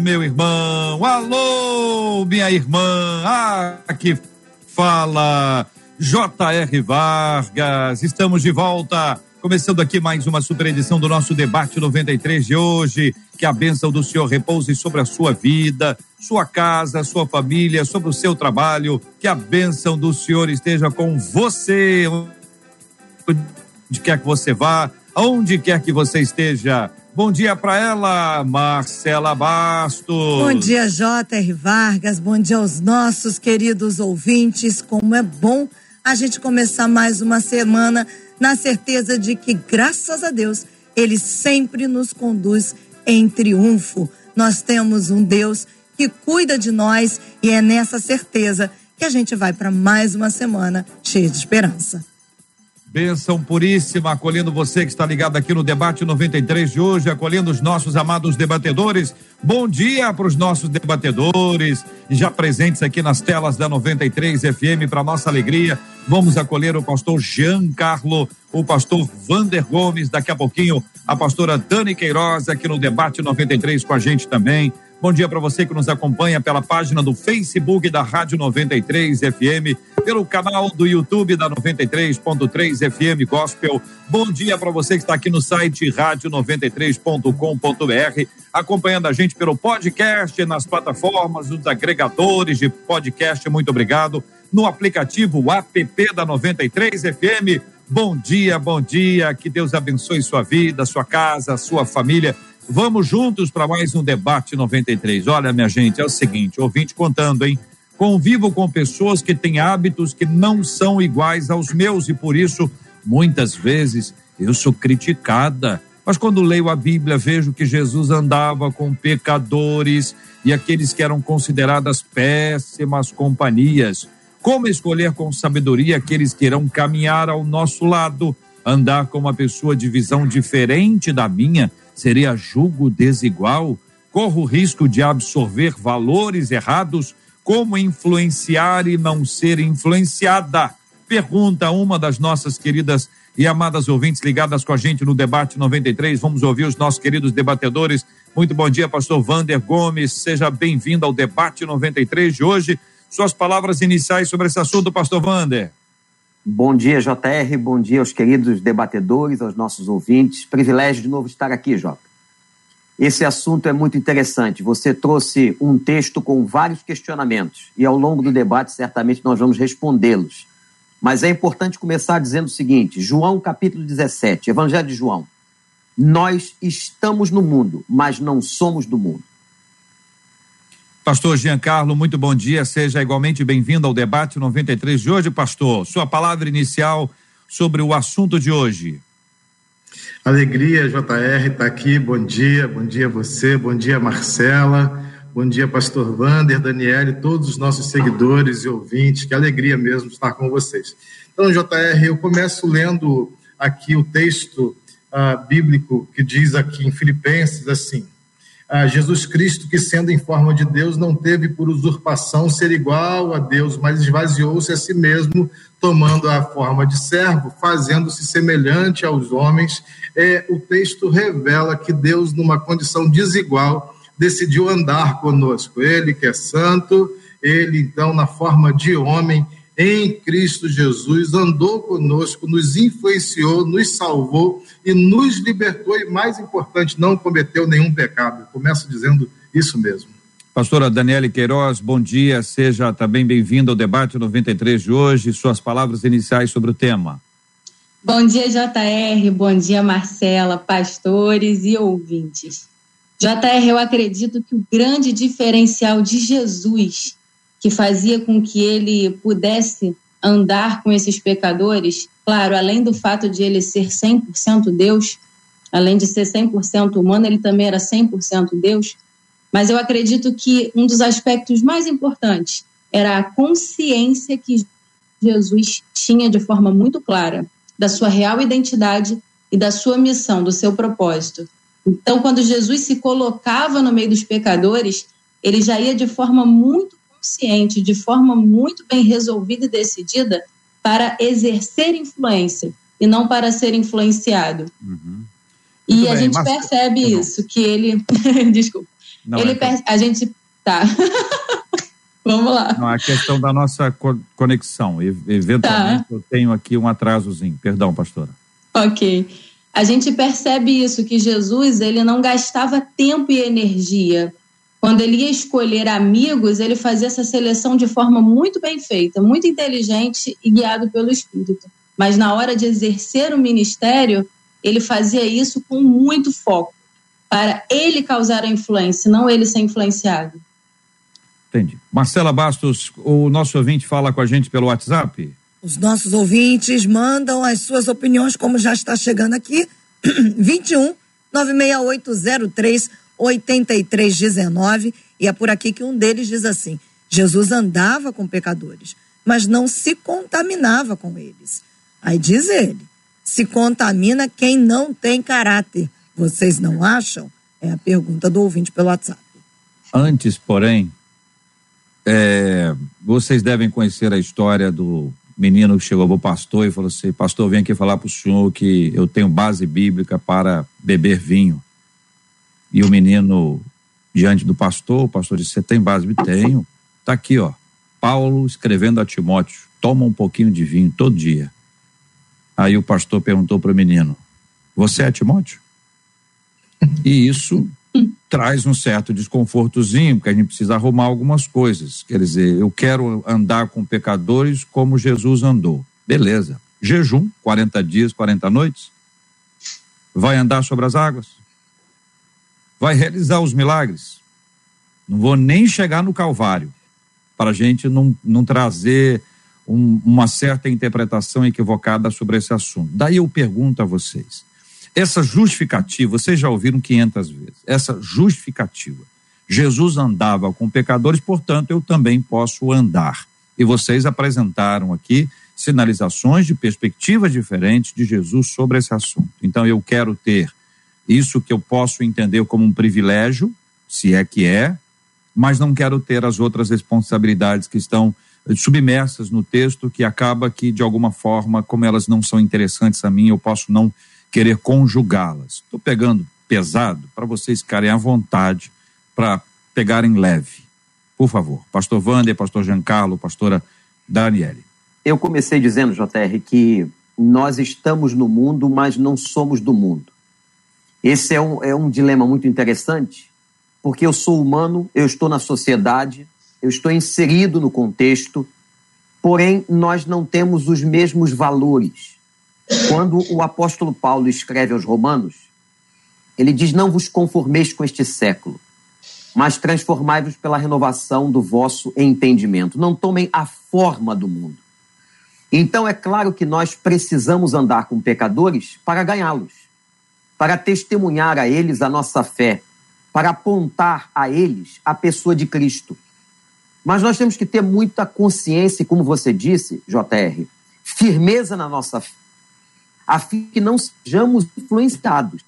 meu irmão. Alô, minha irmã. Ah, que fala J.R. Vargas. Estamos de volta Começando aqui mais uma super edição do nosso debate 93 de hoje. Que a bênção do Senhor repouse sobre a sua vida, sua casa, sua família, sobre o seu trabalho. Que a bênção do Senhor esteja com você, onde quer que você vá, aonde quer que você esteja. Bom dia para ela, Marcela Bastos. Bom dia, J.R. Vargas. Bom dia aos nossos queridos ouvintes. Como é bom a gente começar mais uma semana na certeza de que, graças a Deus, Ele sempre nos conduz em triunfo. Nós temos um Deus que cuida de nós e é nessa certeza que a gente vai para mais uma semana cheia de esperança. Bênção puríssima, acolhendo você que está ligado aqui no debate 93 de hoje, acolhendo os nossos amados debatedores. Bom dia para os nossos debatedores, já presentes aqui nas telas da 93 FM, para nossa alegria. Vamos acolher o pastor Jean Carlo, o pastor Vander Gomes, daqui a pouquinho a pastora Dani Queiroz aqui no debate 93 com a gente também. Bom dia para você que nos acompanha pela página do Facebook da Rádio 93 FM, pelo canal do YouTube da 93.3 FM Gospel. Bom dia para você que está aqui no site rádio93.com.br, acompanhando a gente pelo podcast, nas plataformas, nos agregadores de podcast. Muito obrigado. No aplicativo app da 93 FM. Bom dia, bom dia. Que Deus abençoe sua vida, sua casa, sua família Vamos juntos para mais um debate 93. Olha, minha gente, é o seguinte, ouvinte contando, hein? Convivo com pessoas que têm hábitos que não são iguais aos meus e por isso, muitas vezes, eu sou criticada. Mas quando leio a Bíblia, vejo que Jesus andava com pecadores e aqueles que eram consideradas péssimas companhias. Como escolher com sabedoria aqueles que irão caminhar ao nosso lado, andar com uma pessoa de visão diferente da minha? Seria julgo desigual? Corro o risco de absorver valores errados? Como influenciar e não ser influenciada? Pergunta uma das nossas queridas e amadas ouvintes ligadas com a gente no debate 93. Vamos ouvir os nossos queridos debatedores. Muito bom dia, pastor Vander Gomes. Seja bem-vindo ao debate 93 de hoje. Suas palavras iniciais sobre esse assunto, pastor Vander. Bom dia, JR. Bom dia aos queridos debatedores, aos nossos ouvintes. Privilégio de novo estar aqui, Jota. Esse assunto é muito interessante. Você trouxe um texto com vários questionamentos e ao longo do debate certamente nós vamos respondê-los. Mas é importante começar dizendo o seguinte: João capítulo 17, Evangelho de João. Nós estamos no mundo, mas não somos do mundo. Pastor Giancarlo, muito bom dia. Seja igualmente bem-vindo ao debate 93 de hoje, pastor. Sua palavra inicial sobre o assunto de hoje. Alegria, JR, está aqui. Bom dia, bom dia a você, bom dia, Marcela, bom dia, pastor Vander, Daniel e todos os nossos seguidores e ouvintes. Que alegria mesmo estar com vocês. Então, JR, eu começo lendo aqui o texto uh, bíblico que diz aqui em Filipenses assim: a Jesus Cristo, que sendo em forma de Deus, não teve por usurpação ser igual a Deus, mas esvaziou-se a si mesmo, tomando a forma de servo, fazendo-se semelhante aos homens. É, o texto revela que Deus, numa condição desigual, decidiu andar conosco. Ele que é santo, ele então, na forma de homem, em Cristo Jesus, andou conosco, nos influenciou, nos salvou e nos libertou, e mais importante, não cometeu nenhum pecado. começo dizendo isso mesmo. Pastora Daniele Queiroz, bom dia, seja também bem-vinda ao debate 93 de hoje, suas palavras iniciais sobre o tema. Bom dia, JR, bom dia, Marcela, pastores e ouvintes. JR, eu acredito que o grande diferencial de Jesus que fazia com que ele pudesse andar com esses pecadores, claro, além do fato de ele ser 100% Deus, além de ser 100% humano, ele também era 100% Deus. Mas eu acredito que um dos aspectos mais importantes era a consciência que Jesus tinha de forma muito clara da sua real identidade e da sua missão, do seu propósito. Então, quando Jesus se colocava no meio dos pecadores, ele já ia de forma muito consciente, de forma muito bem resolvida e decidida para exercer influência e não para ser influenciado. Uhum. E Muito a bem, gente mas... percebe tá isso, que ele. Desculpa. Não, ele é per... A gente. Tá. Vamos lá. Não, a questão da nossa conexão. Eventualmente tá. eu tenho aqui um atrasozinho. Perdão, pastora. Ok. A gente percebe isso, que Jesus ele não gastava tempo e energia. Quando ele ia escolher amigos, ele fazia essa seleção de forma muito bem feita, muito inteligente e guiado pelo Espírito. Mas na hora de exercer o ministério, ele fazia isso com muito foco, para ele causar a influência, não ele ser influenciado. Entendi. Marcela Bastos, o nosso ouvinte fala com a gente pelo WhatsApp? Os nossos ouvintes mandam as suas opiniões, como já está chegando aqui, 21 96803 8319, e é por aqui que um deles diz assim: Jesus andava com pecadores, mas não se contaminava com eles. Aí diz ele: se contamina quem não tem caráter. Vocês não acham? É a pergunta do ouvinte pelo WhatsApp. Antes, porém, é, vocês devem conhecer a história do menino que chegou para o pastor e falou assim: Pastor, vem aqui falar para o senhor que eu tenho base bíblica para beber vinho. E o menino, diante do pastor, o pastor disse: Você tem base? Tenho. Está aqui, ó. Paulo escrevendo a Timóteo: Toma um pouquinho de vinho todo dia. Aí o pastor perguntou para o menino: Você é Timóteo? E isso traz um certo desconfortozinho, porque a gente precisa arrumar algumas coisas. Quer dizer, eu quero andar com pecadores como Jesus andou. Beleza. Jejum, 40 dias, 40 noites. Vai andar sobre as águas. Vai realizar os milagres. Não vou nem chegar no Calvário, para a gente não, não trazer um, uma certa interpretação equivocada sobre esse assunto. Daí eu pergunto a vocês: essa justificativa, vocês já ouviram 500 vezes, essa justificativa. Jesus andava com pecadores, portanto, eu também posso andar. E vocês apresentaram aqui sinalizações de perspectivas diferentes de Jesus sobre esse assunto. Então, eu quero ter isso que eu posso entender como um privilégio, se é que é, mas não quero ter as outras responsabilidades que estão submersas no texto, que acaba que, de alguma forma, como elas não são interessantes a mim, eu posso não querer conjugá-las. Estou pegando pesado para vocês ficarem à vontade para pegarem leve. Por favor, pastor Wander, pastor Giancarlo, pastora Daniele. Eu comecei dizendo, JR, que nós estamos no mundo, mas não somos do mundo. Esse é um, é um dilema muito interessante, porque eu sou humano, eu estou na sociedade, eu estou inserido no contexto, porém nós não temos os mesmos valores quando o apóstolo Paulo escreve aos Romanos, ele diz: Não vos conformeis com este século, mas transformai-vos pela renovação do vosso entendimento. Não tomem a forma do mundo. Então é claro que nós precisamos andar com pecadores para ganhá-los, para testemunhar a eles a nossa fé, para apontar a eles a pessoa de Cristo. Mas nós temos que ter muita consciência, como você disse, JR, firmeza na nossa fé a fim que não sejamos influenciados,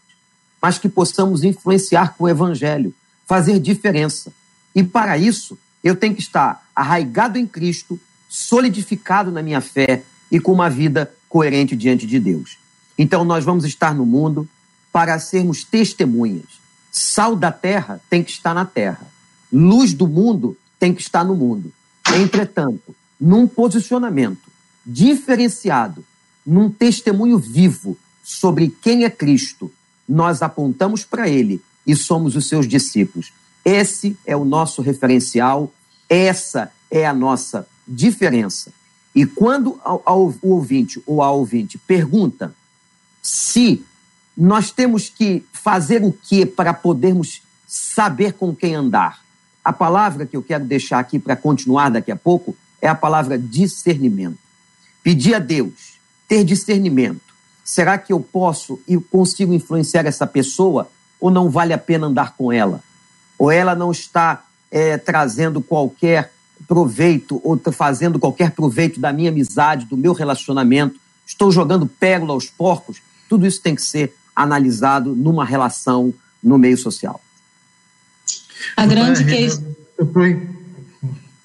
mas que possamos influenciar com o Evangelho, fazer diferença. E para isso, eu tenho que estar arraigado em Cristo, solidificado na minha fé e com uma vida coerente diante de Deus. Então, nós vamos estar no mundo para sermos testemunhas. Sal da terra tem que estar na terra. Luz do mundo tem que estar no mundo. Entretanto, num posicionamento diferenciado num testemunho vivo sobre quem é Cristo, nós apontamos para ele e somos os seus discípulos. Esse é o nosso referencial, essa é a nossa diferença. E quando o ouvinte ou a ouvinte pergunta se nós temos que fazer o que para podermos saber com quem andar, a palavra que eu quero deixar aqui para continuar daqui a pouco é a palavra discernimento. Pedir a Deus ter discernimento. Será que eu posso e consigo influenciar essa pessoa ou não vale a pena andar com ela? ou ela não está é, trazendo qualquer proveito ou fazendo qualquer proveito da minha amizade, do meu relacionamento, estou jogando pérola aos porcos, tudo isso tem que ser analisado numa relação no meio social. A grande questão.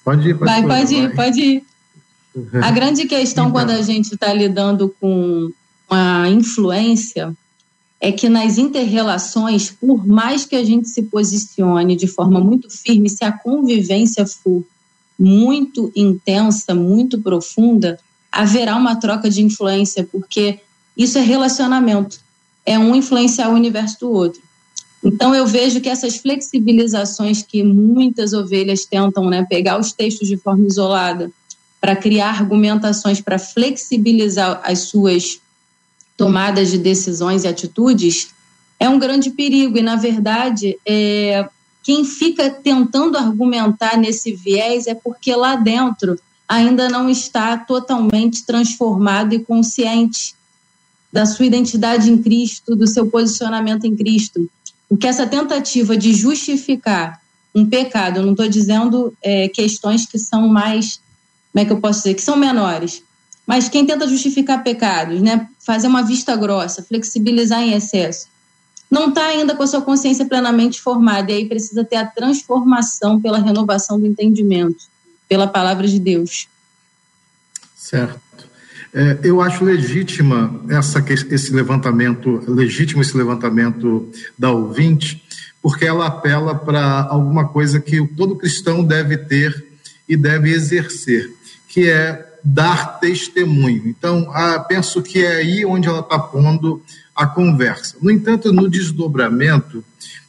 Pode ir, pode, vai, pode ir, pode ir. A grande questão então. quando a gente está lidando com uma influência é que nas interrelações, por mais que a gente se posicione de forma muito firme, se a convivência for muito intensa, muito profunda, haverá uma troca de influência, porque isso é relacionamento. É um influenciar o universo do outro. Então eu vejo que essas flexibilizações que muitas ovelhas tentam, né, pegar os textos de forma isolada para criar argumentações para flexibilizar as suas tomadas de decisões e atitudes, é um grande perigo. E, na verdade, é, quem fica tentando argumentar nesse viés é porque lá dentro ainda não está totalmente transformado e consciente da sua identidade em Cristo, do seu posicionamento em Cristo. Porque essa tentativa de justificar um pecado, eu não estou dizendo é, questões que são mais, como é que eu posso dizer, que são menores, mas quem tenta justificar pecados, né, fazer uma vista grossa, flexibilizar em excesso, não está ainda com a sua consciência plenamente formada, e aí precisa ter a transformação pela renovação do entendimento, pela palavra de Deus. Certo. É, eu acho legítima essa, esse levantamento, legítimo esse levantamento da ouvinte, porque ela apela para alguma coisa que todo cristão deve ter e deve exercer, que é dar testemunho. Então, ah, penso que é aí onde ela está pondo a conversa. No entanto, no desdobramento,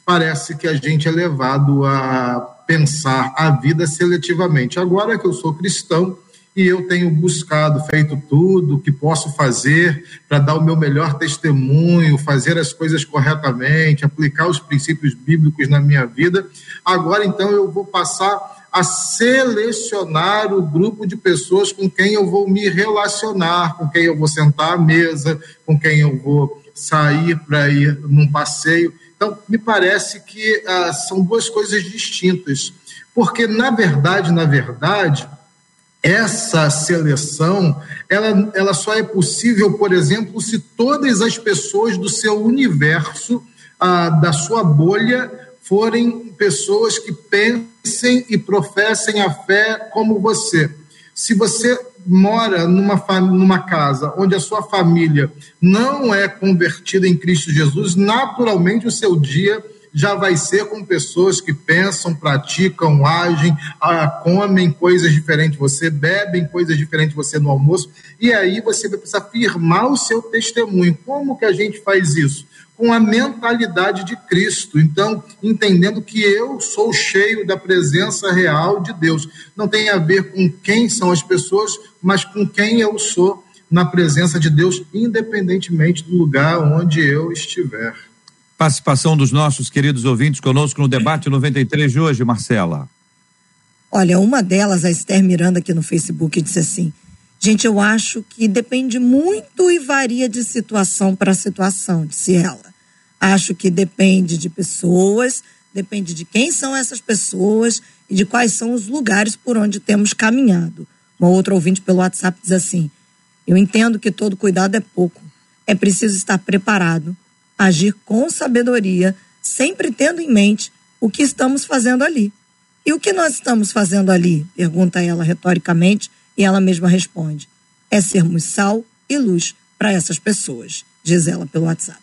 parece que a gente é levado a pensar a vida seletivamente. Agora que eu sou cristão e eu tenho buscado, feito tudo que posso fazer para dar o meu melhor testemunho, fazer as coisas corretamente, aplicar os princípios bíblicos na minha vida, agora então eu vou passar a selecionar o grupo de pessoas com quem eu vou me relacionar, com quem eu vou sentar à mesa, com quem eu vou sair para ir num passeio. Então, me parece que ah, são duas coisas distintas, porque na verdade, na verdade, essa seleção ela, ela só é possível, por exemplo, se todas as pessoas do seu universo, ah, da sua bolha, forem pessoas que pensem e professem a fé como você. Se você mora numa, numa casa onde a sua família não é convertida em Cristo Jesus, naturalmente o seu dia já vai ser com pessoas que pensam, praticam, agem, ah, comem coisas diferentes de você, bebem coisas diferentes de você no almoço, e aí você vai precisar firmar o seu testemunho. Como que a gente faz isso? com a mentalidade de Cristo. Então, entendendo que eu sou cheio da presença real de Deus. Não tem a ver com quem são as pessoas, mas com quem eu sou na presença de Deus, independentemente do lugar onde eu estiver. Participação dos nossos queridos ouvintes conosco no debate 93 de hoje, Marcela. Olha, uma delas, a Esther Miranda, aqui no Facebook, disse assim: Gente, eu acho que depende muito e varia de situação para situação, disse ela. Acho que depende de pessoas, depende de quem são essas pessoas e de quais são os lugares por onde temos caminhado. Uma outra ouvinte pelo WhatsApp diz assim: Eu entendo que todo cuidado é pouco. É preciso estar preparado, agir com sabedoria, sempre tendo em mente o que estamos fazendo ali. E o que nós estamos fazendo ali? pergunta ela retoricamente e ela mesma responde: é sermos sal e luz para essas pessoas, diz ela pelo WhatsApp.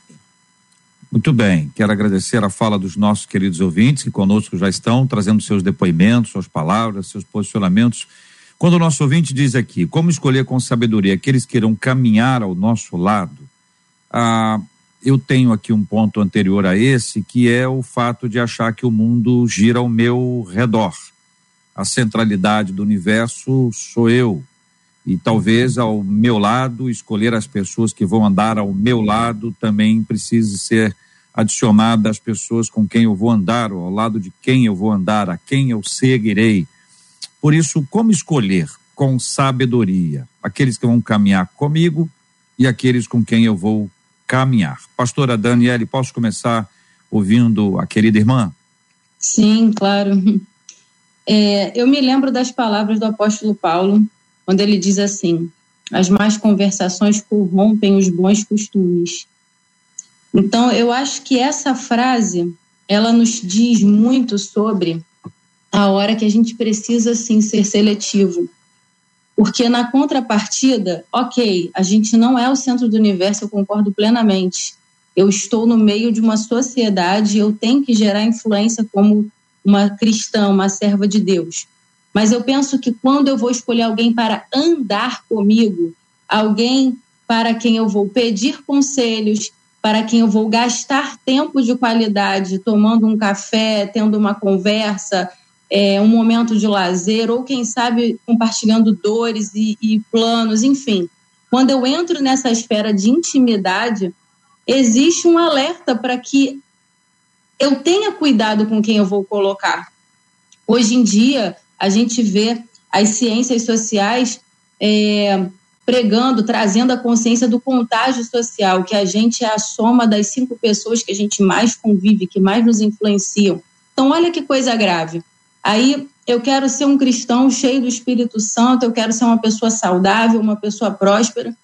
Muito bem, quero agradecer a fala dos nossos queridos ouvintes que conosco já estão trazendo seus depoimentos, suas palavras, seus posicionamentos. Quando o nosso ouvinte diz aqui, como escolher com sabedoria aqueles que irão caminhar ao nosso lado, ah, eu tenho aqui um ponto anterior a esse, que é o fato de achar que o mundo gira ao meu redor a centralidade do universo sou eu. E talvez ao meu lado, escolher as pessoas que vão andar ao meu lado também precise ser adicionada às pessoas com quem eu vou andar, ou ao lado de quem eu vou andar, a quem eu seguirei. Por isso, como escolher com sabedoria aqueles que vão caminhar comigo e aqueles com quem eu vou caminhar? Pastora Daniele, posso começar ouvindo a querida irmã? Sim, claro. É, eu me lembro das palavras do apóstolo Paulo, quando ele diz assim: as más conversações corrompem os bons costumes. Então, eu acho que essa frase ela nos diz muito sobre a hora que a gente precisa sim ser seletivo. Porque na contrapartida, ok, a gente não é o centro do universo, eu concordo plenamente. Eu estou no meio de uma sociedade, eu tenho que gerar influência como uma cristã, uma serva de Deus. Mas eu penso que quando eu vou escolher alguém para andar comigo, alguém para quem eu vou pedir conselhos, para quem eu vou gastar tempo de qualidade, tomando um café, tendo uma conversa, é, um momento de lazer, ou quem sabe compartilhando dores e, e planos, enfim. Quando eu entro nessa esfera de intimidade, existe um alerta para que eu tenha cuidado com quem eu vou colocar. Hoje em dia, a gente vê as ciências sociais é, pregando, trazendo a consciência do contágio social, que a gente é a soma das cinco pessoas que a gente mais convive, que mais nos influenciam. Então, olha que coisa grave. Aí eu quero ser um cristão cheio do Espírito Santo, eu quero ser uma pessoa saudável, uma pessoa próspera,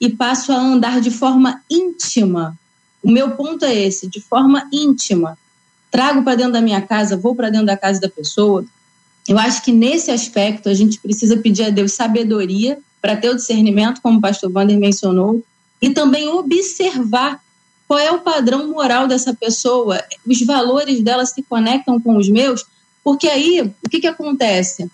e passo a andar de forma íntima. O meu ponto é esse, de forma íntima. Trago para dentro da minha casa, vou para dentro da casa da pessoa. Eu acho que nesse aspecto a gente precisa pedir a Deus sabedoria para ter o discernimento, como o pastor Wander mencionou, e também observar qual é o padrão moral dessa pessoa, os valores dela se conectam com os meus, porque aí o que, que acontece?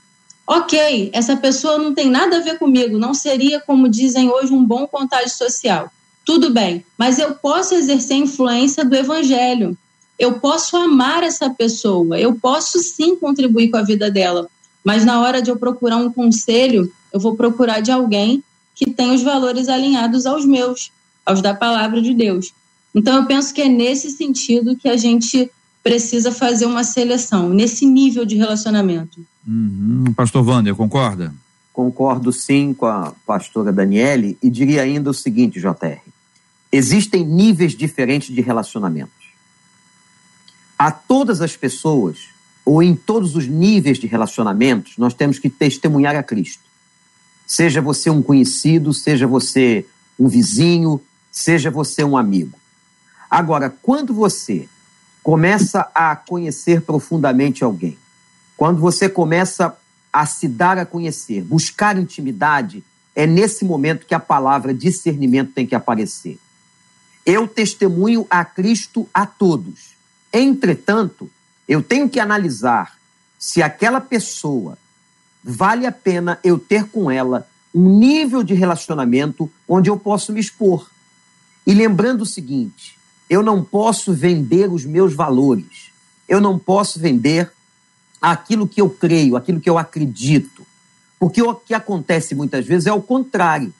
Ok, essa pessoa não tem nada a ver comigo, não seria, como dizem hoje, um bom contágio social. Tudo bem, mas eu posso exercer influência do evangelho. Eu posso amar essa pessoa, eu posso sim contribuir com a vida dela, mas na hora de eu procurar um conselho, eu vou procurar de alguém que tem os valores alinhados aos meus, aos da palavra de Deus. Então, eu penso que é nesse sentido que a gente precisa fazer uma seleção, nesse nível de relacionamento. Uhum. Pastor Wander, concorda? Concordo sim com a pastora Daniele e diria ainda o seguinte, JR. Existem níveis diferentes de relacionamentos. A todas as pessoas, ou em todos os níveis de relacionamentos, nós temos que testemunhar a Cristo. Seja você um conhecido, seja você um vizinho, seja você um amigo. Agora, quando você começa a conhecer profundamente alguém, quando você começa a se dar a conhecer, buscar intimidade, é nesse momento que a palavra discernimento tem que aparecer. Eu testemunho a Cristo a todos. Entretanto, eu tenho que analisar se aquela pessoa vale a pena eu ter com ela um nível de relacionamento onde eu posso me expor. E lembrando o seguinte: eu não posso vender os meus valores, eu não posso vender aquilo que eu creio, aquilo que eu acredito. Porque o que acontece muitas vezes é o contrário.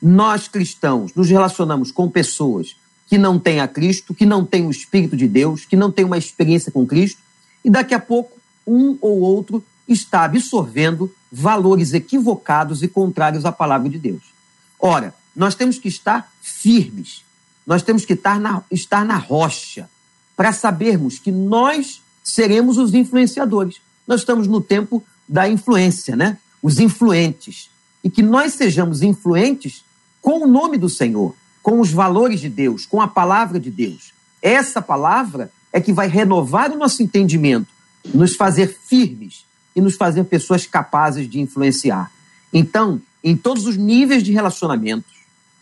Nós cristãos nos relacionamos com pessoas que não têm a Cristo, que não têm o Espírito de Deus, que não têm uma experiência com Cristo, e daqui a pouco um ou outro está absorvendo valores equivocados e contrários à palavra de Deus. Ora, nós temos que estar firmes, nós temos que estar na, estar na rocha, para sabermos que nós seremos os influenciadores. Nós estamos no tempo da influência, né? Os influentes. E que nós sejamos influentes com o nome do Senhor, com os valores de Deus, com a palavra de Deus. Essa palavra é que vai renovar o nosso entendimento, nos fazer firmes e nos fazer pessoas capazes de influenciar. Então, em todos os níveis de relacionamentos,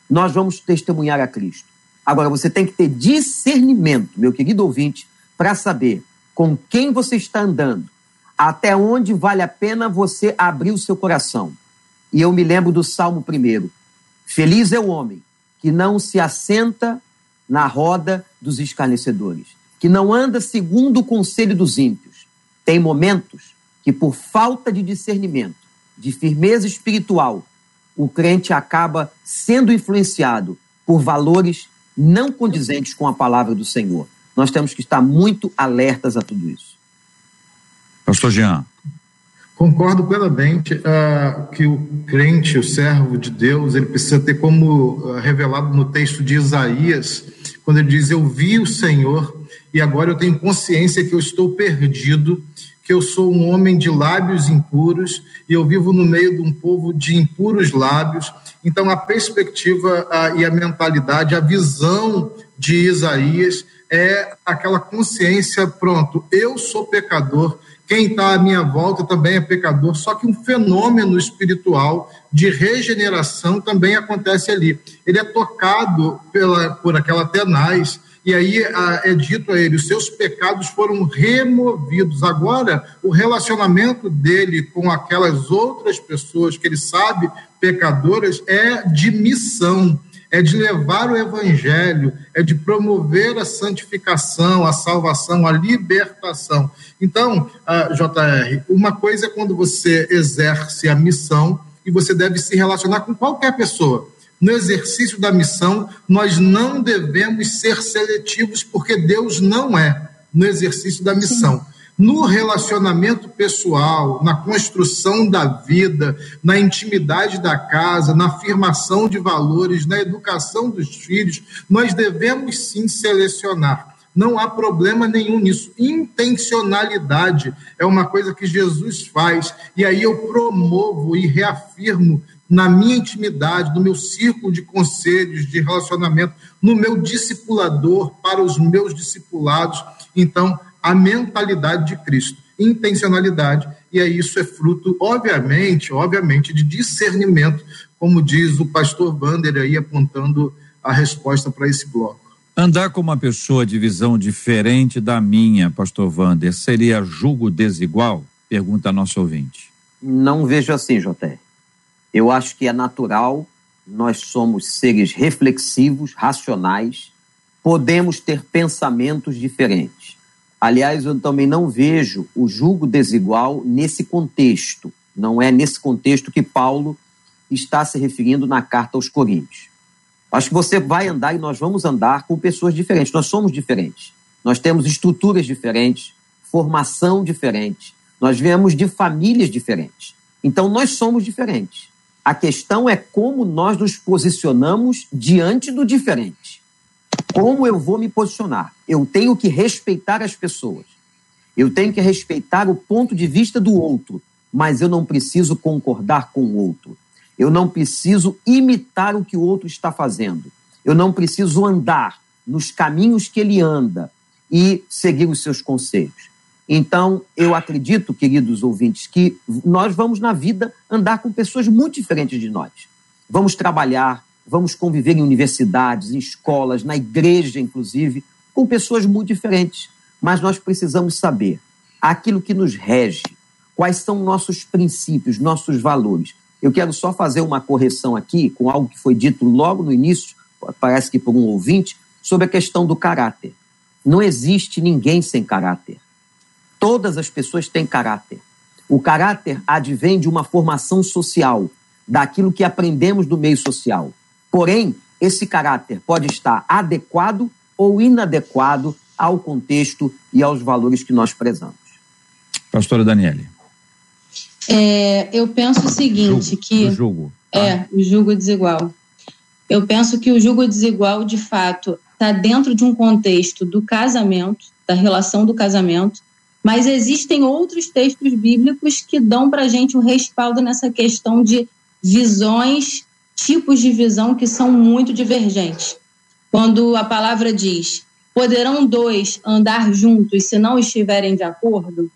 nós vamos testemunhar a Cristo. Agora, você tem que ter discernimento, meu querido ouvinte, para saber com quem você está andando, até onde vale a pena você abrir o seu coração. E eu me lembro do Salmo primeiro: Feliz é o homem que não se assenta na roda dos escarnecedores, que não anda segundo o conselho dos ímpios. Tem momentos que por falta de discernimento, de firmeza espiritual, o crente acaba sendo influenciado por valores não condizentes com a palavra do Senhor. Nós temos que estar muito alertas a tudo isso. Pastor Jean. Concordo plenamente uh, que o crente, o servo de Deus, ele precisa ter como uh, revelado no texto de Isaías, quando ele diz: Eu vi o Senhor e agora eu tenho consciência que eu estou perdido, que eu sou um homem de lábios impuros e eu vivo no meio de um povo de impuros lábios. Então, a perspectiva a, e a mentalidade, a visão de Isaías é aquela consciência: pronto, eu sou pecador, quem está à minha volta também é pecador, só que um fenômeno espiritual de regeneração também acontece ali. Ele é tocado pela, por aquela tenaz, e aí é dito a ele: os seus pecados foram removidos. Agora, o relacionamento dele com aquelas outras pessoas que ele sabe pecadoras é de missão é de levar o evangelho, é de promover a santificação, a salvação, a libertação. Então, JR, uma coisa é quando você exerce a missão e você deve se relacionar com qualquer pessoa. No exercício da missão, nós não devemos ser seletivos, porque Deus não é no exercício da missão. Sim no relacionamento pessoal, na construção da vida, na intimidade da casa, na afirmação de valores, na educação dos filhos, nós devemos sim selecionar. Não há problema nenhum nisso. Intencionalidade é uma coisa que Jesus faz, e aí eu promovo e reafirmo na minha intimidade, no meu círculo de conselhos, de relacionamento, no meu discipulador para os meus discipulados. Então, a mentalidade de Cristo, intencionalidade, e aí isso é fruto, obviamente, obviamente, de discernimento, como diz o pastor Wander aí apontando a resposta para esse bloco. Andar com uma pessoa de visão diferente da minha, pastor Wander, seria julgo desigual? Pergunta a nosso ouvinte. Não vejo assim, Joté. Eu acho que é natural, nós somos seres reflexivos, racionais, podemos ter pensamentos diferentes. Aliás, eu também não vejo o julgo desigual nesse contexto. Não é nesse contexto que Paulo está se referindo na carta aos Coríntios. Acho que você vai andar e nós vamos andar com pessoas diferentes. Nós somos diferentes. Nós temos estruturas diferentes, formação diferente. Nós viemos de famílias diferentes. Então, nós somos diferentes. A questão é como nós nos posicionamos diante do diferente. Como eu vou me posicionar? Eu tenho que respeitar as pessoas. Eu tenho que respeitar o ponto de vista do outro, mas eu não preciso concordar com o outro. Eu não preciso imitar o que o outro está fazendo. Eu não preciso andar nos caminhos que ele anda e seguir os seus conselhos. Então, eu acredito, queridos ouvintes, que nós vamos na vida andar com pessoas muito diferentes de nós. Vamos trabalhar, vamos conviver em universidades, em escolas, na igreja, inclusive, com pessoas muito diferentes. Mas nós precisamos saber aquilo que nos rege, quais são nossos princípios, nossos valores. Eu quero só fazer uma correção aqui com algo que foi dito logo no início, parece que por um ouvinte, sobre a questão do caráter. Não existe ninguém sem caráter. Todas as pessoas têm caráter. O caráter advém de uma formação social, daquilo que aprendemos do meio social. Porém, esse caráter pode estar adequado ou inadequado ao contexto e aos valores que nós prezamos. Pastora Daniele. É, eu penso o seguinte, julgo, que o julgo. Tá? é o julgo desigual. Eu penso que o julgo desigual, de fato, está dentro de um contexto do casamento, da relação do casamento, mas existem outros textos bíblicos que dão para a gente um respaldo nessa questão de visões tipos de visão que são muito divergentes. Quando a palavra diz: poderão dois andar juntos se não estiverem de acordo?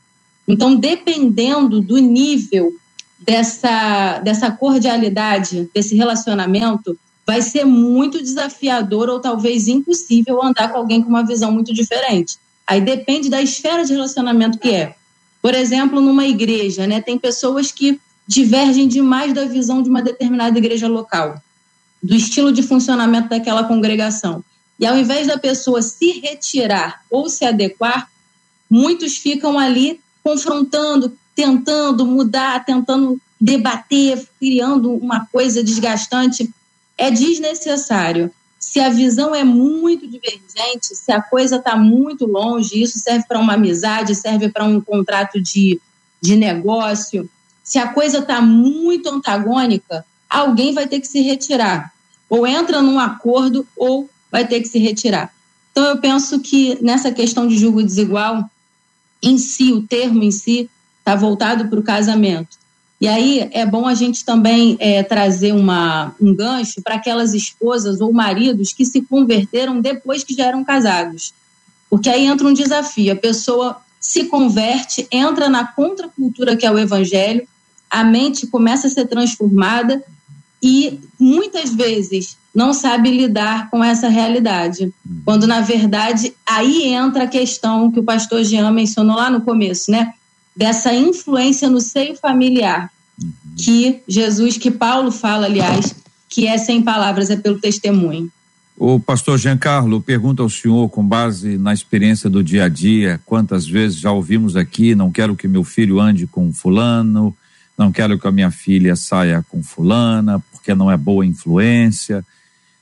Então, dependendo do nível dessa, dessa cordialidade, desse relacionamento, vai ser muito desafiador ou talvez impossível andar com alguém com uma visão muito diferente. Aí depende da esfera de relacionamento que é. Por exemplo, numa igreja, né, tem pessoas que divergem demais da visão de uma determinada igreja local, do estilo de funcionamento daquela congregação. E ao invés da pessoa se retirar ou se adequar, muitos ficam ali confrontando, tentando mudar, tentando debater, criando uma coisa desgastante. É desnecessário. Se a visão é muito divergente, se a coisa está muito longe, isso serve para uma amizade, serve para um contrato de, de negócio, se a coisa está muito antagônica, alguém vai ter que se retirar. Ou entra num acordo ou vai ter que se retirar. Então, eu penso que nessa questão de julgo desigual, em si, o termo em si, está voltado para o casamento. E aí é bom a gente também é, trazer uma, um gancho para aquelas esposas ou maridos que se converteram depois que já eram casados. Porque aí entra um desafio: a pessoa se converte, entra na contracultura que é o evangelho, a mente começa a ser transformada e muitas vezes não sabe lidar com essa realidade. Quando, na verdade, aí entra a questão que o pastor Jean mencionou lá no começo, né? Dessa influência no seio familiar, que Jesus, que Paulo fala, aliás, que é sem palavras, é pelo testemunho. O pastor Giancarlo pergunta ao senhor, com base na experiência do dia a dia, quantas vezes já ouvimos aqui: não quero que meu filho ande com fulano, não quero que a minha filha saia com fulana, porque não é boa influência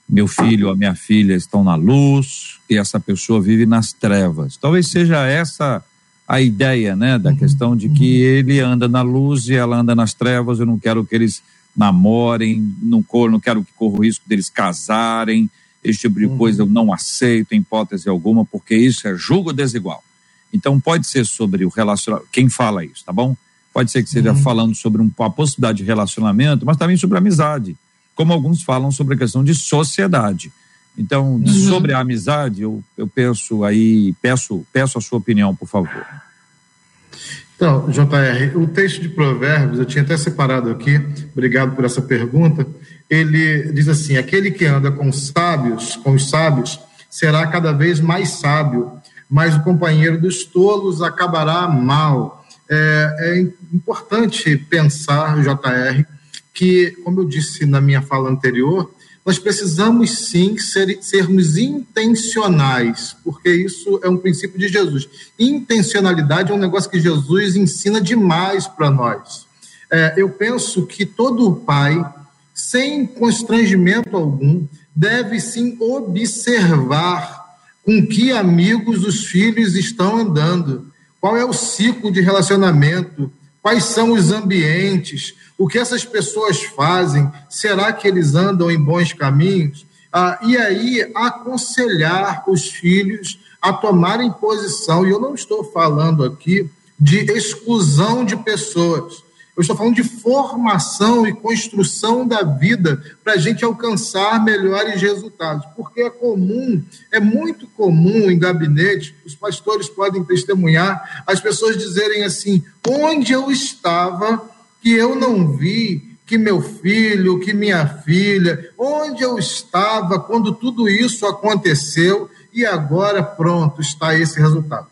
meu filho ou a minha filha estão na luz e essa pessoa vive nas trevas. Talvez seja essa a ideia, né, da uhum. questão de que ele anda na luz e ela anda nas trevas. Eu não quero que eles namorem, não, não quero que corra o risco deles casarem. Esse tipo de uhum. coisa eu não aceito em hipótese alguma, porque isso é julgo desigual. Então pode ser sobre o relacionamento, quem fala isso, tá bom? Pode ser que seja uhum. falando sobre uma possibilidade de relacionamento, mas também sobre amizade como alguns falam sobre a questão de sociedade. Então, uhum. sobre a amizade, eu, eu penso aí, peço, peço a sua opinião, por favor. Então, JR, o texto de Provérbios, eu tinha até separado aqui, obrigado por essa pergunta. Ele diz assim: aquele que anda com os sábios, com os sábios, será cada vez mais sábio, mas o companheiro dos tolos acabará mal. É, é importante pensar, JR, que, como eu disse na minha fala anterior, nós precisamos sim ser, sermos intencionais, porque isso é um princípio de Jesus. Intencionalidade é um negócio que Jesus ensina demais para nós. É, eu penso que todo pai, sem constrangimento algum, deve sim observar com que amigos os filhos estão andando, qual é o ciclo de relacionamento, quais são os ambientes, o que essas pessoas fazem, será que eles andam em bons caminhos? Ah, e aí aconselhar os filhos a tomarem posição, e eu não estou falando aqui de exclusão de pessoas, eu estou falando de formação e construção da vida para a gente alcançar melhores resultados, porque é comum, é muito comum em gabinete, os pastores podem testemunhar, as pessoas dizerem assim: onde eu estava que eu não vi que meu filho, que minha filha, onde eu estava quando tudo isso aconteceu e agora pronto está esse resultado.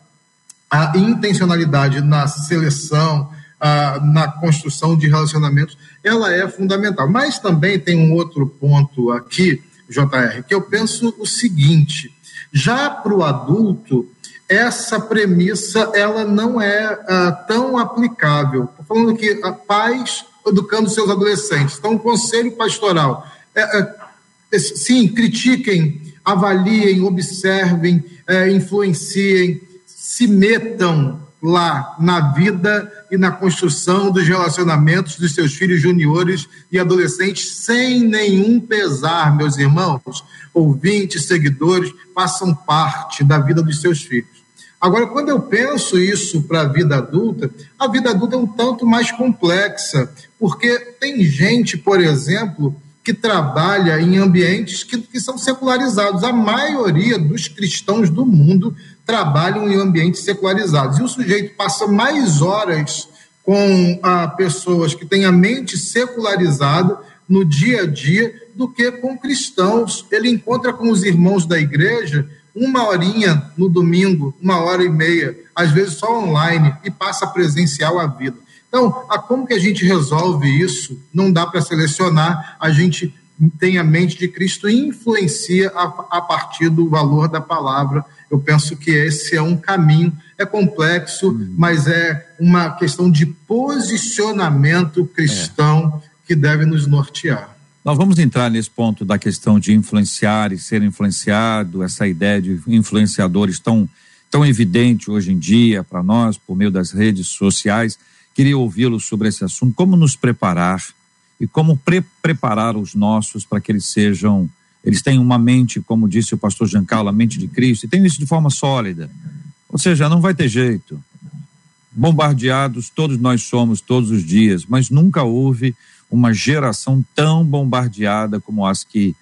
A intencionalidade na seleção, na construção de relacionamentos, ela é fundamental. Mas também tem um outro ponto aqui, JR, que eu penso o seguinte: já para o adulto, essa premissa ela não é uh, tão aplicável. Estou falando aqui, uh, pais educando seus adolescentes. Então, um conselho pastoral. É, é, sim, critiquem, avaliem, observem, é, influenciem, se metam lá na vida e na construção dos relacionamentos dos seus filhos juniores e adolescentes sem nenhum pesar, meus irmãos, ouvintes, seguidores, façam parte da vida dos seus filhos. Agora, quando eu penso isso para a vida adulta, a vida adulta é um tanto mais complexa, porque tem gente, por exemplo, que trabalha em ambientes que, que são secularizados. A maioria dos cristãos do mundo trabalham em ambientes secularizados. E o sujeito passa mais horas com ah, pessoas que têm a mente secularizada no dia a dia do que com cristãos. Ele encontra com os irmãos da igreja uma horinha no domingo, uma hora e meia, às vezes só online, e passa presencial a vida. Então, a como que a gente resolve isso? Não dá para selecionar, a gente tem a mente de Cristo e influencia a, a partir do valor da palavra. Eu penso que esse é um caminho, é complexo, hum. mas é uma questão de posicionamento cristão é. que deve nos nortear. Nós vamos entrar nesse ponto da questão de influenciar e ser influenciado, essa ideia de influenciadores tão, tão evidente hoje em dia para nós, por meio das redes sociais. Queria ouvi-lo sobre esse assunto, como nos preparar e como pre preparar os nossos para que eles sejam eles têm uma mente, como disse o pastor Giancarlo, a mente de Cristo, e tem isso de forma sólida. Ou seja, não vai ter jeito. Bombardeados, todos nós somos todos os dias, mas nunca houve uma geração tão bombardeada como as que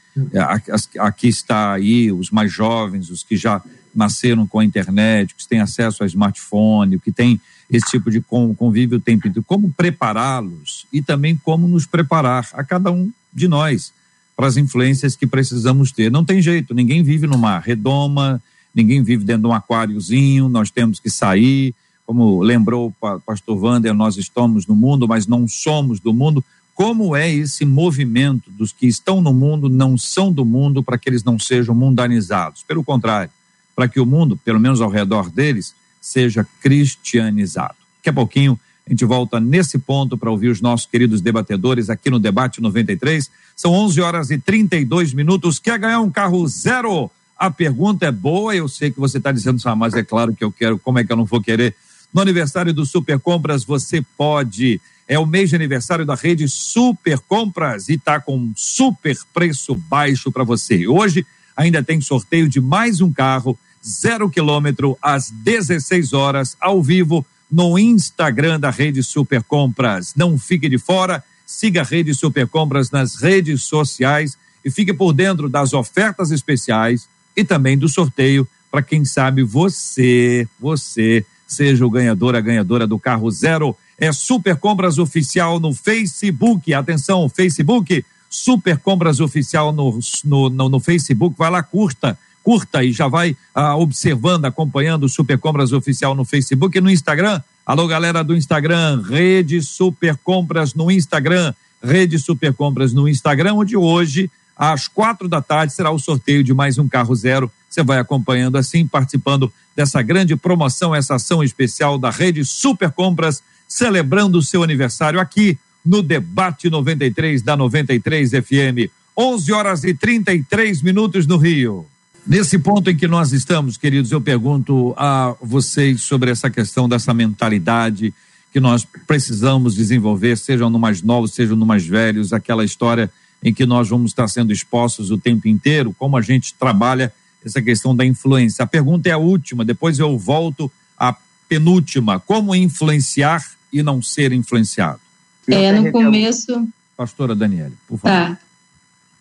aqui está aí, os mais jovens, os que já nasceram com a internet, que têm acesso a smartphone, que têm esse tipo de convívio o tempo inteiro. Como prepará-los e também como nos preparar a cada um de nós para as influências que precisamos ter. Não tem jeito, ninguém vive numa redoma, ninguém vive dentro de um aquáriozinho, nós temos que sair. Como lembrou o pastor Wander, nós estamos no mundo, mas não somos do mundo. Como é esse movimento dos que estão no mundo, não são do mundo, para que eles não sejam mundanizados? Pelo contrário, para que o mundo, pelo menos ao redor deles, seja cristianizado. Daqui a pouquinho a gente volta nesse ponto para ouvir os nossos queridos debatedores aqui no Debate 93. São 11 horas e 32 minutos. Quer ganhar um carro zero? A pergunta é boa, eu sei que você está dizendo, ah, mas é claro que eu quero, como é que eu não vou querer? No aniversário do Super Compras, você pode. É o mês de aniversário da rede Super Compras e está com um super preço baixo para você. Hoje ainda tem sorteio de mais um carro, zero quilômetro, às 16 horas, ao vivo, no Instagram da Rede Super Compras. Não fique de fora, siga a Rede Super Compras nas redes sociais e fique por dentro das ofertas especiais e também do sorteio para quem sabe você, você seja o ganhador, a ganhadora do carro zero. É Super Compras Oficial no Facebook. Atenção, Facebook, Super Compras Oficial no, no, no, no Facebook. Vai lá, curta curta e já vai ah, observando, acompanhando o Super Compras Oficial no Facebook e no Instagram. Alô, galera do Instagram, Rede Super Compras no Instagram, Rede Super Compras no Instagram, onde hoje, às quatro da tarde, será o sorteio de mais um carro zero. Você vai acompanhando assim, participando dessa grande promoção, essa ação especial da Rede Super Compras, celebrando o seu aniversário aqui no Debate 93 da 93 FM. 11 horas e 33 minutos no Rio. Nesse ponto em que nós estamos, queridos, eu pergunto a vocês sobre essa questão dessa mentalidade que nós precisamos desenvolver, sejam no mais novos, sejam no mais velhos, aquela história em que nós vamos estar sendo expostos o tempo inteiro, como a gente trabalha essa questão da influência. A pergunta é a última, depois eu volto à penúltima: como influenciar e não ser influenciado? É, no começo. Pastora Daniele, por favor. Tá.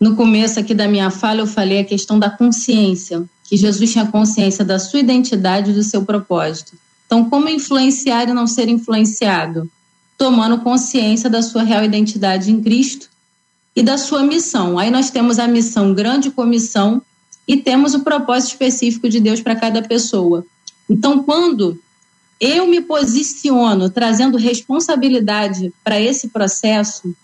No começo aqui da minha fala, eu falei a questão da consciência, que Jesus tinha consciência da sua identidade e do seu propósito. Então, como influenciar e não ser influenciado? Tomando consciência da sua real identidade em Cristo e da sua missão. Aí nós temos a missão grande comissão e temos o propósito específico de Deus para cada pessoa. Então, quando eu me posiciono trazendo responsabilidade para esse processo,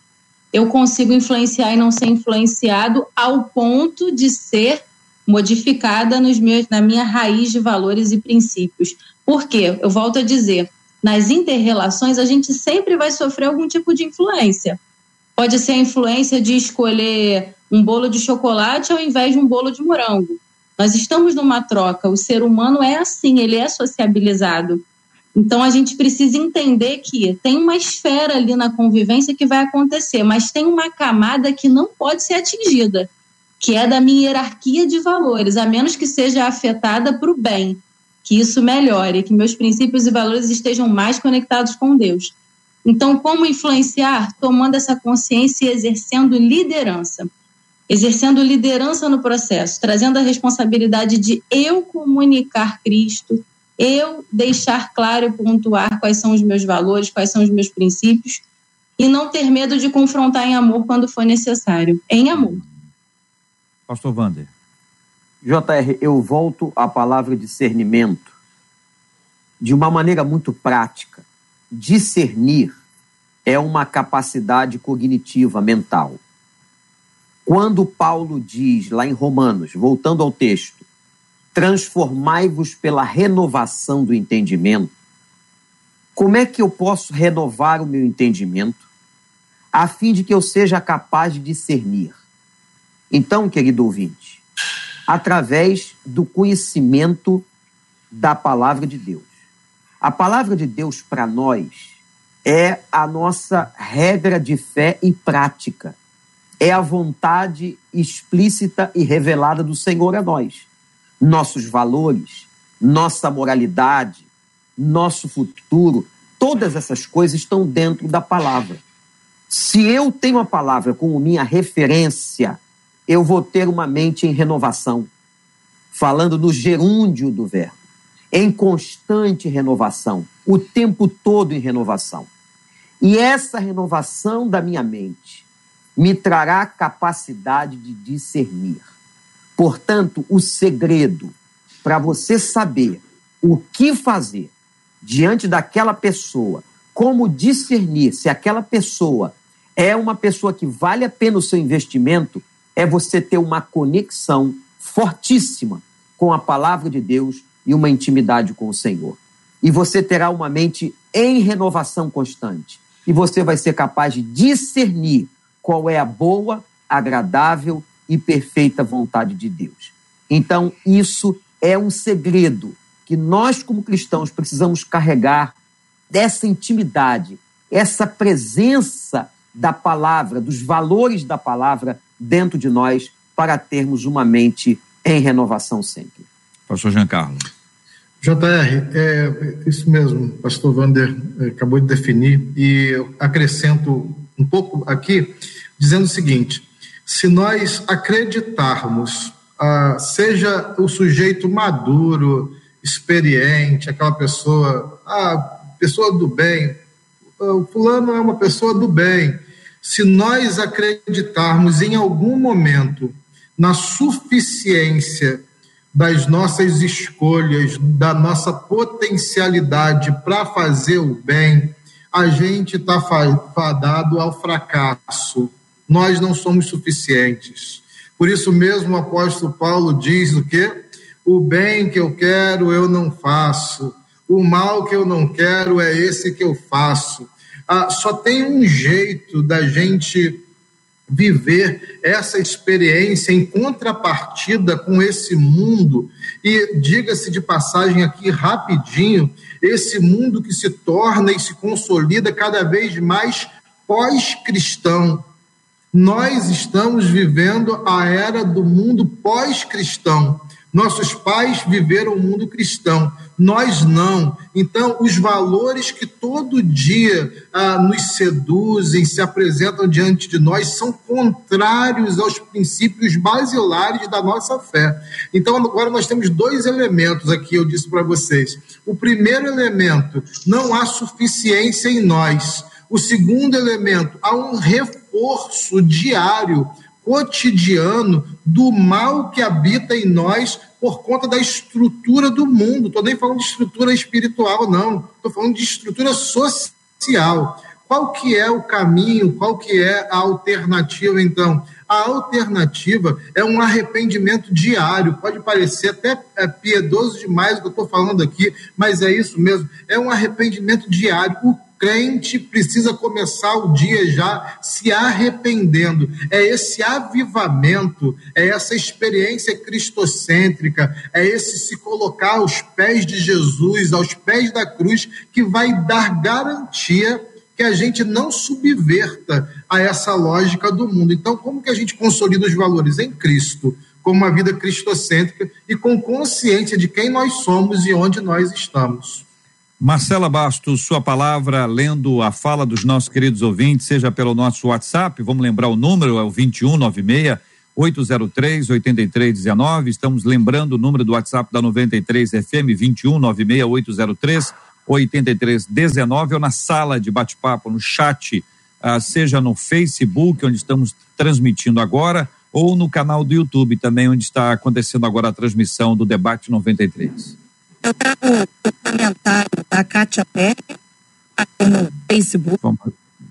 eu consigo influenciar e não ser influenciado ao ponto de ser modificada nos meus, na minha raiz de valores e princípios. Por quê? Eu volto a dizer, nas interrelações a gente sempre vai sofrer algum tipo de influência. Pode ser a influência de escolher um bolo de chocolate ao invés de um bolo de morango. Nós estamos numa troca, o ser humano é assim, ele é sociabilizado. Então a gente precisa entender que tem uma esfera ali na convivência que vai acontecer, mas tem uma camada que não pode ser atingida, que é da minha hierarquia de valores, a menos que seja afetada para o bem, que isso melhore, que meus princípios e valores estejam mais conectados com Deus. Então, como influenciar? Tomando essa consciência e exercendo liderança. Exercendo liderança no processo, trazendo a responsabilidade de eu comunicar Cristo, eu deixar claro e pontuar quais são os meus valores, quais são os meus princípios e não ter medo de confrontar em amor quando for necessário. Em amor. Pastor Wander. JR, eu volto à palavra discernimento de uma maneira muito prática. Discernir é uma capacidade cognitiva mental. Quando Paulo diz lá em Romanos, voltando ao texto, transformai-vos pela renovação do entendimento. Como é que eu posso renovar o meu entendimento a fim de que eu seja capaz de discernir? Então, querido ouvinte, através do conhecimento da palavra de Deus. A palavra de Deus para nós é a nossa regra de fé e prática. é a vontade explícita e revelada do Senhor a nós. Nossos valores, nossa moralidade, nosso futuro, todas essas coisas estão dentro da palavra. Se eu tenho a palavra como minha referência, eu vou ter uma mente em renovação, falando no gerúndio do verbo, em constante renovação, o tempo todo em renovação. E essa renovação da minha mente me trará capacidade de discernir. Portanto, o segredo para você saber o que fazer diante daquela pessoa, como discernir se aquela pessoa é uma pessoa que vale a pena o seu investimento, é você ter uma conexão fortíssima com a palavra de Deus e uma intimidade com o Senhor. E você terá uma mente em renovação constante. E você vai ser capaz de discernir qual é a boa, agradável e perfeita vontade de Deus. Então, isso é um segredo que nós, como cristãos, precisamos carregar dessa intimidade, essa presença da palavra, dos valores da palavra dentro de nós, para termos uma mente em renovação sempre. Pastor Giancarlo. JR, é isso mesmo, pastor Wander é, acabou de definir, e eu acrescento um pouco aqui, dizendo o seguinte: se nós acreditarmos, ah, seja o sujeito maduro, experiente, aquela pessoa, a ah, pessoa do bem, o fulano é uma pessoa do bem. Se nós acreditarmos em algum momento na suficiência das nossas escolhas, da nossa potencialidade para fazer o bem, a gente está fadado ao fracasso. Nós não somos suficientes. Por isso mesmo o apóstolo Paulo diz o quê? O bem que eu quero eu não faço, o mal que eu não quero é esse que eu faço. Ah, só tem um jeito da gente viver essa experiência em contrapartida com esse mundo. E diga-se de passagem aqui rapidinho, esse mundo que se torna e se consolida cada vez mais pós-cristão. Nós estamos vivendo a era do mundo pós-cristão. Nossos pais viveram o mundo cristão, nós não. Então, os valores que todo dia ah, nos seduzem, se apresentam diante de nós, são contrários aos princípios basilares da nossa fé. Então, agora nós temos dois elementos aqui, eu disse para vocês. O primeiro elemento, não há suficiência em nós. O segundo elemento, há um reforço diário cotidiano do mal que habita em nós por conta da estrutura do mundo. Estou nem falando de estrutura espiritual, não. Estou falando de estrutura social. Qual que é o caminho? Qual que é a alternativa, então? A alternativa é um arrependimento diário. Pode parecer até é, piedoso demais o que eu estou falando aqui, mas é isso mesmo. É um arrependimento diário. O crente precisa começar o dia já se arrependendo. É esse avivamento, é essa experiência cristocêntrica, é esse se colocar aos pés de Jesus, aos pés da cruz, que vai dar garantia que a gente não subverta a essa lógica do mundo. Então, como que a gente consolida os valores em Cristo, com uma vida cristocêntrica e com consciência de quem nós somos e onde nós estamos? Marcela Bastos, sua palavra, lendo a fala dos nossos queridos ouvintes, seja pelo nosso WhatsApp, vamos lembrar o número, é o 2196 803 8319. Estamos lembrando o número do WhatsApp da 93 FM 2196 803 8319 ou na sala de bate-papo, no chat, ah, seja no Facebook, onde estamos transmitindo agora, ou no canal do YouTube também, onde está acontecendo agora a transmissão do debate 93. Eu Kátia Pérez aqui no Facebook. Vamos,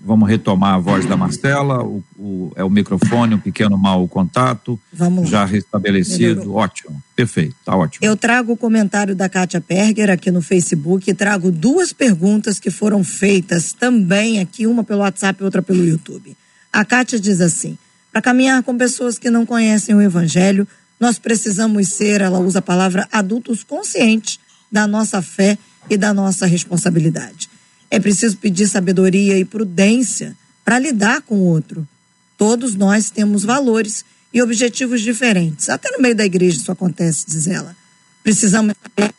vamos, retomar a voz da Marcela. O, o, é o microfone, um pequeno mau contato. Vamos já restabelecido. Melhorou. Ótimo. Perfeito, tá ótimo. Eu trago o comentário da Kátia Perger aqui no Facebook e trago duas perguntas que foram feitas também aqui, uma pelo WhatsApp e outra pelo YouTube. A Kátia diz assim: para caminhar com pessoas que não conhecem o Evangelho, nós precisamos ser, ela usa a palavra, adultos conscientes da nossa fé e da nossa responsabilidade. É preciso pedir sabedoria e prudência para lidar com o outro. Todos nós temos valores e objetivos diferentes. Até no meio da igreja isso acontece, diz ela. Precisamos saber,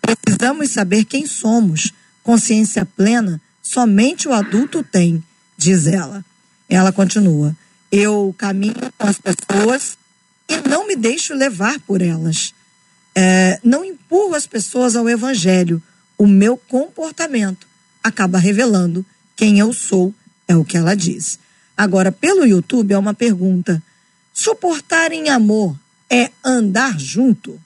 precisamos saber quem somos. Consciência plena somente o adulto tem, diz ela. Ela continua: Eu caminho com as pessoas e não me deixo levar por elas. É, não empurro as pessoas ao evangelho. O meu comportamento acaba revelando quem eu sou, é o que ela diz. Agora, pelo YouTube, é uma pergunta: suportar em amor é andar junto?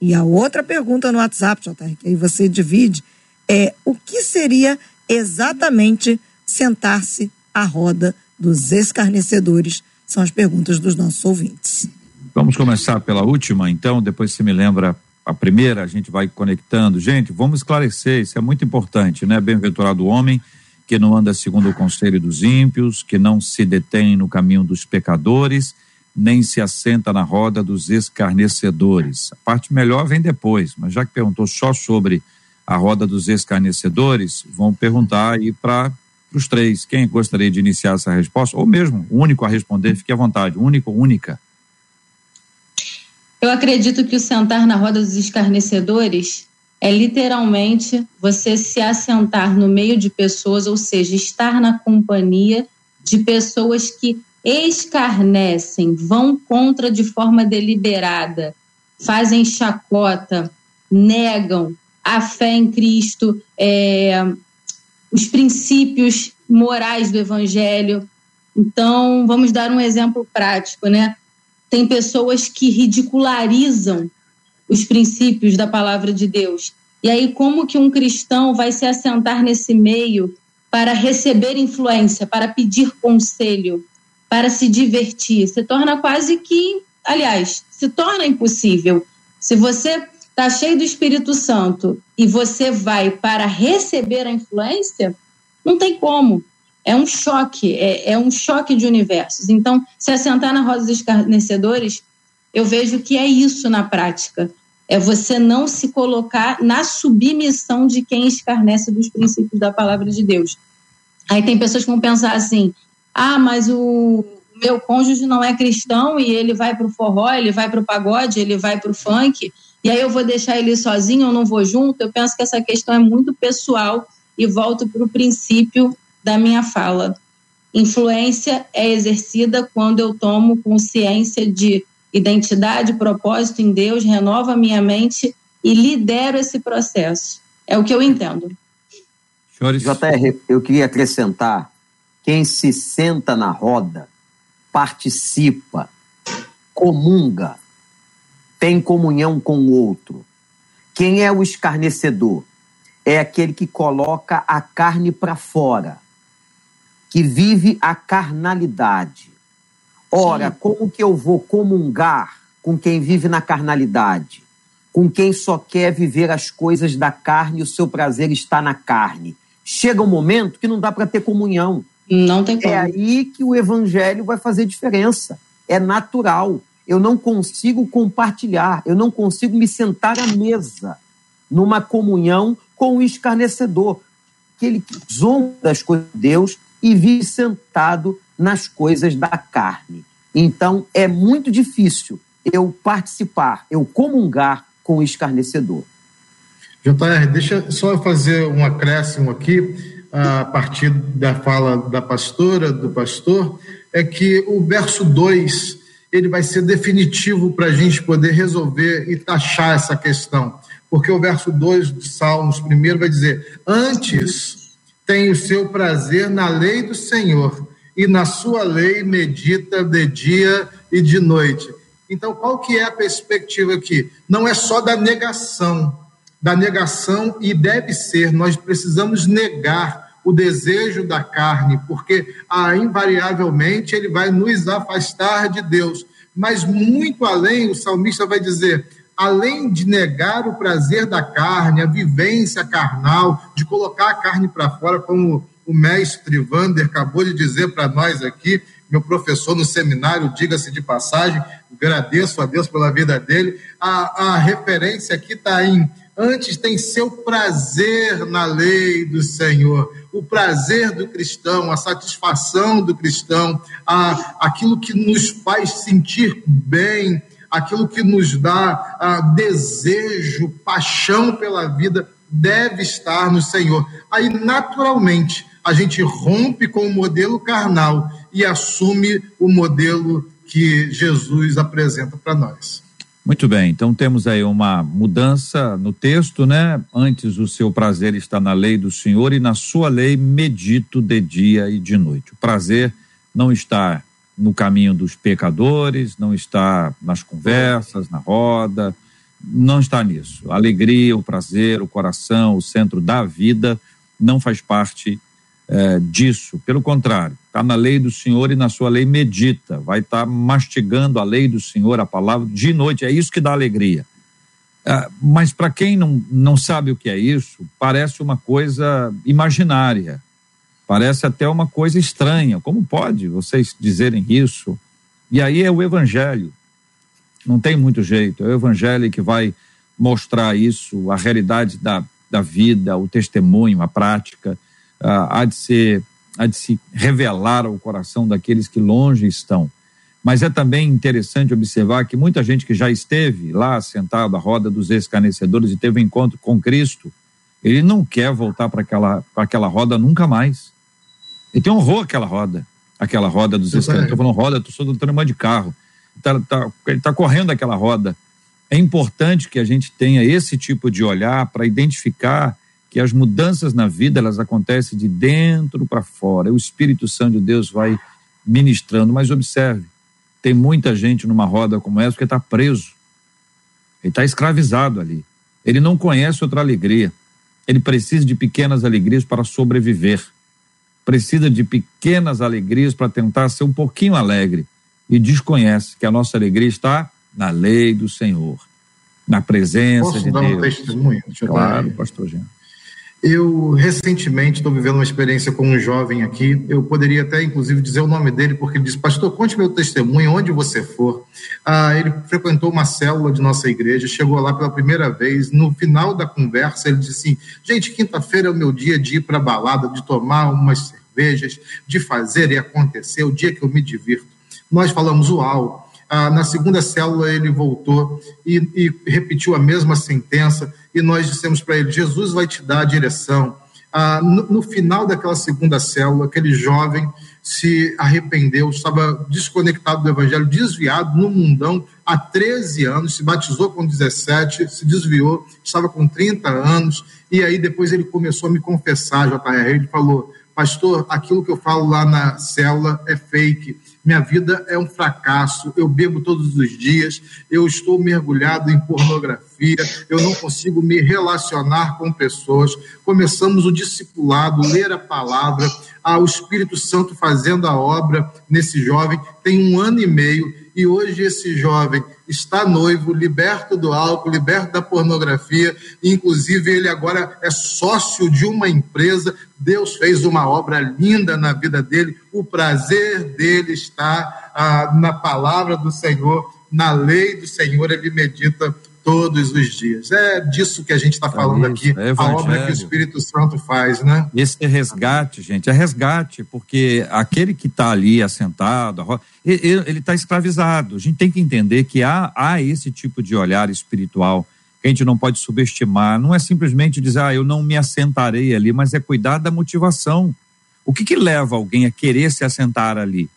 E a outra pergunta no WhatsApp, que aí você divide, é o que seria exatamente sentar-se à roda dos escarnecedores? São as perguntas dos nossos ouvintes. Vamos começar pela última, então, depois você me lembra a primeira, a gente vai conectando. Gente, vamos esclarecer, isso é muito importante, né? Bem-aventurado o homem que não anda segundo o conselho dos ímpios, que não se detém no caminho dos pecadores, nem se assenta na roda dos escarnecedores. A parte melhor vem depois, mas já que perguntou só sobre a roda dos escarnecedores, vão perguntar aí para os três. Quem gostaria de iniciar essa resposta? Ou mesmo, único a responder, fique à vontade. Único, única. Eu acredito que o sentar na roda dos escarnecedores é literalmente você se assentar no meio de pessoas, ou seja, estar na companhia de pessoas que escarnecem, vão contra de forma deliberada, fazem chacota, negam a fé em Cristo, é, os princípios morais do Evangelho. Então, vamos dar um exemplo prático, né? Tem pessoas que ridicularizam os princípios da palavra de Deus. E aí, como que um cristão vai se assentar nesse meio para receber influência, para pedir conselho, para se divertir? Se torna quase que, aliás, se torna impossível. Se você está cheio do Espírito Santo e você vai para receber a influência, não tem como é um choque, é, é, um choque de universos. Então, se assentar na roda dos escarnecedores, eu vejo que é isso na prática. É você não se colocar na submissão de quem escarnece dos princípios da palavra de Deus. Aí tem pessoas que vão pensar assim: ah, mas o meu cônjuge não é cristão e ele vai para o forró, ele vai para o pagode, ele vai para o funk, e aí eu vou deixar ele sozinho, eu não vou junto. Eu penso que essa questão é muito pessoal e volto para o princípio da minha fala. Influência é exercida quando eu tomo consciência de identidade, propósito em Deus, renovo a minha mente e lidero esse processo. É o que eu entendo. Senhores... JR, eu queria acrescentar: quem se senta na roda, participa, comunga, tem comunhão com o outro. Quem é o escarnecedor? É aquele que coloca a carne para fora que vive a carnalidade. Ora, Sim. como que eu vou comungar com quem vive na carnalidade? Com quem só quer viver as coisas da carne e o seu prazer está na carne? Chega um momento que não dá para ter comunhão. Não tem como. É aí que o evangelho vai fazer diferença. É natural. Eu não consigo compartilhar, eu não consigo me sentar à mesa numa comunhão com o escarnecedor, aquele que zomba das coisas de Deus e vive sentado nas coisas da carne. Então é muito difícil eu participar, eu comungar com o escarnecedor. JR, deixa só fazer um acréscimo aqui, a partir da fala da pastora, do pastor, é que o verso 2 ele vai ser definitivo para a gente poder resolver e taxar essa questão. Porque o verso 2 de Salmos, primeiro, vai dizer: Antes tem o seu prazer na lei do Senhor e na sua lei medita de dia e de noite. Então, qual que é a perspectiva aqui? Não é só da negação, da negação e deve ser, nós precisamos negar o desejo da carne, porque ah, invariavelmente ele vai nos afastar de Deus. Mas muito além, o salmista vai dizer: além de negar o prazer da carne, a vivência carnal, de colocar a carne para fora, como o mestre Vander acabou de dizer para nós aqui, meu professor no seminário, diga-se de passagem, agradeço a Deus pela vida dele. A, a referência aqui está em Antes tem seu prazer na lei do Senhor, o prazer do cristão, a satisfação do cristão, a, aquilo que nos faz sentir bem, aquilo que nos dá a, desejo, paixão pela vida, deve estar no Senhor. Aí, naturalmente, a gente rompe com o modelo carnal e assume o modelo que Jesus apresenta para nós. Muito bem, então temos aí uma mudança no texto, né? Antes o seu prazer está na lei do Senhor e na sua lei medito de dia e de noite. O prazer não está no caminho dos pecadores, não está nas conversas, na roda, não está nisso. A alegria, o prazer, o coração, o centro da vida não faz parte é, disso. Pelo contrário, está na lei do Senhor e na sua lei medita. Vai estar tá mastigando a lei do Senhor, a palavra, de noite. É isso que dá alegria. É, mas para quem não, não sabe o que é isso, parece uma coisa imaginária. Parece até uma coisa estranha. Como pode vocês dizerem isso? E aí é o Evangelho. Não tem muito jeito. É o Evangelho que vai mostrar isso, a realidade da, da vida, o testemunho, a prática uh, há, de ser, há de se revelar ao coração daqueles que longe estão. Mas é também interessante observar que muita gente que já esteve lá sentado à roda dos escarnecedores e teve um encontro com Cristo, ele não quer voltar para aquela, aquela roda nunca mais. Ele tem honrou aquela roda, aquela roda dos escarnecedores. Estou falando roda, estou do tamanho de carro. Tá, tá, ele está correndo aquela roda. É importante que a gente tenha esse tipo de olhar para identificar que as mudanças na vida elas acontecem de dentro para fora. O Espírito Santo de Deus vai ministrando, mas observe, tem muita gente numa roda como essa porque está preso. Ele está escravizado ali. Ele não conhece outra alegria. Ele precisa de pequenas alegrias para sobreviver. Precisa de pequenas alegrias para tentar ser um pouquinho alegre. E desconhece que a nossa alegria está na lei do Senhor, na presença Posso de dar Deus. Um testemunho? Claro, pastor Jean. Eu recentemente estou vivendo uma experiência com um jovem aqui. Eu poderia até, inclusive, dizer o nome dele, porque ele disse: Pastor, conte meu testemunho, onde você for. Ah, ele frequentou uma célula de nossa igreja, chegou lá pela primeira vez. No final da conversa, ele disse assim: Gente, quinta-feira é o meu dia de ir para a balada, de tomar umas cervejas, de fazer e acontecer, o dia que eu me divirto. Nós falamos: Uau. Ah, na segunda célula, ele voltou e, e repetiu a mesma sentença e nós dissemos para ele: Jesus vai te dar a direção. Ah, no, no, final daquela segunda célula, aquele jovem se arrependeu, estava desconectado do evangelho, desviado no mundão há 13 anos, se batizou com 17, se desviou, estava com 30 anos, e aí depois ele começou a me confessar, JR, ele falou, pastor, aquilo que eu falo lá na célula é fake, minha vida é um fracasso, eu bebo todos os dias, eu estou mergulhado em pornografia, eu não consigo me relacionar com pessoas. Começamos o discipulado, ler a palavra, ah, o Espírito Santo fazendo a obra nesse jovem, tem um ano e meio, e hoje esse jovem está noivo, liberto do álcool, liberto da pornografia, inclusive ele agora é sócio de uma empresa. Deus fez uma obra linda na vida dele, o prazer dele está ah, na palavra do Senhor, na lei do Senhor, ele medita todos os dias. É disso que a gente está falando é aqui, é a obra que o Espírito Santo faz, né? Esse resgate, gente, é resgate, porque aquele que está ali assentado, ele está escravizado. A gente tem que entender que há, há esse tipo de olhar espiritual que a gente não pode subestimar. Não é simplesmente dizer, ah, eu não me assentarei ali, mas é cuidar da motivação. O que, que leva alguém a querer se assentar ali?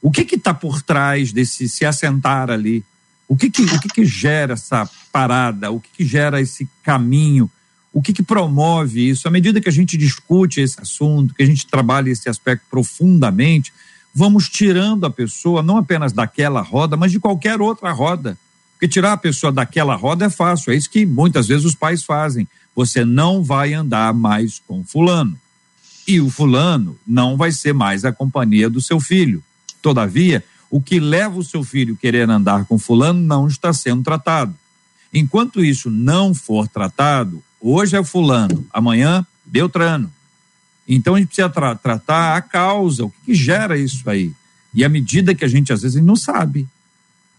O que está por trás desse se assentar ali? O que que, o que, que gera essa parada? O que, que gera esse caminho? O que, que promove isso? À medida que a gente discute esse assunto, que a gente trabalha esse aspecto profundamente, vamos tirando a pessoa não apenas daquela roda, mas de qualquer outra roda. Porque tirar a pessoa daquela roda é fácil, é isso que muitas vezes os pais fazem. Você não vai andar mais com fulano. E o fulano não vai ser mais a companhia do seu filho. Todavia, o que leva o seu filho a querer andar com fulano não está sendo tratado. Enquanto isso não for tratado, hoje é fulano, amanhã Beltrano. Então a gente precisa tra tratar a causa, o que, que, gera isso aí. E à medida que a gente às vezes não sabe.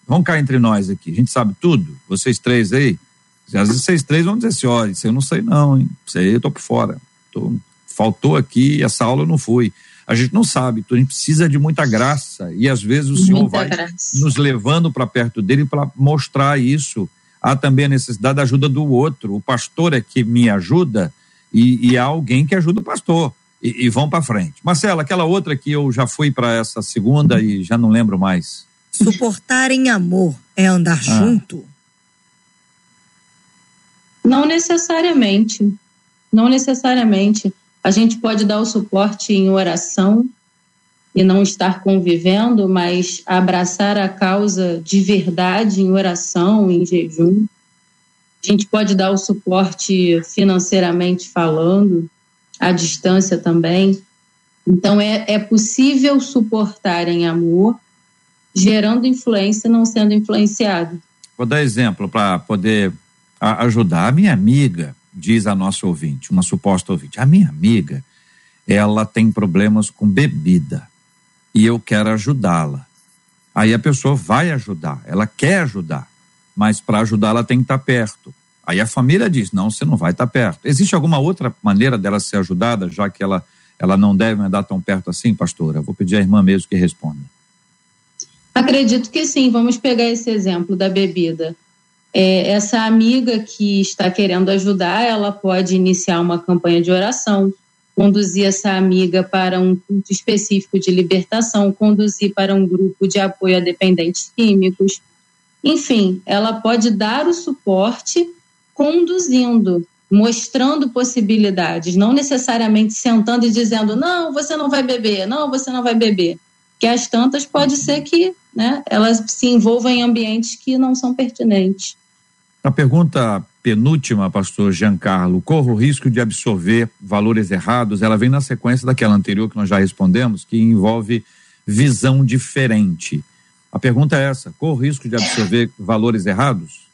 Vamos cá entre nós aqui, a gente sabe tudo, vocês três aí. Às vezes vocês três vão dizer assim, olha, isso eu não sei não, hein? Isso aí eu tô por fora. Tô, faltou aqui, essa aula eu não fui. A gente não sabe, então a gente precisa de muita graça. E às vezes o Senhor vai graça. nos levando para perto dele para mostrar isso. Há também a necessidade da ajuda do outro. O pastor é que me ajuda e, e há alguém que ajuda o pastor. E, e vão para frente. Marcela, aquela outra que eu já fui para essa segunda e já não lembro mais. Suportar em amor é andar ah. junto? Não necessariamente. Não necessariamente. A gente pode dar o suporte em oração e não estar convivendo, mas abraçar a causa de verdade em oração, em jejum. A gente pode dar o suporte financeiramente falando, à distância também. Então, é, é possível suportar em amor, gerando influência, não sendo influenciado. Vou dar exemplo para poder ajudar. A minha amiga, diz a nossa ouvinte, uma suposta ouvinte, a minha amiga, ela tem problemas com bebida e eu quero ajudá-la. Aí a pessoa vai ajudar, ela quer ajudar, mas para ajudar ela tem que estar perto. Aí a família diz: não, você não vai estar perto. Existe alguma outra maneira dela ser ajudada, já que ela, ela não deve andar tão perto assim, pastora? Vou pedir à irmã mesmo que responda. Acredito que sim. Vamos pegar esse exemplo da bebida. É, essa amiga que está querendo ajudar, ela pode iniciar uma campanha de oração, conduzir essa amiga para um culto específico de libertação, conduzir para um grupo de apoio a dependentes químicos. Enfim, ela pode dar o suporte conduzindo, mostrando possibilidades, não necessariamente sentando e dizendo: não, você não vai beber, não, você não vai beber. Que as tantas pode ser que né, elas se envolvam em ambientes que não são pertinentes. A pergunta penúltima, pastor Giancarlo, corro o risco de absorver valores errados? Ela vem na sequência daquela anterior que nós já respondemos, que envolve visão diferente. A pergunta é essa: corro o risco de absorver valores errados?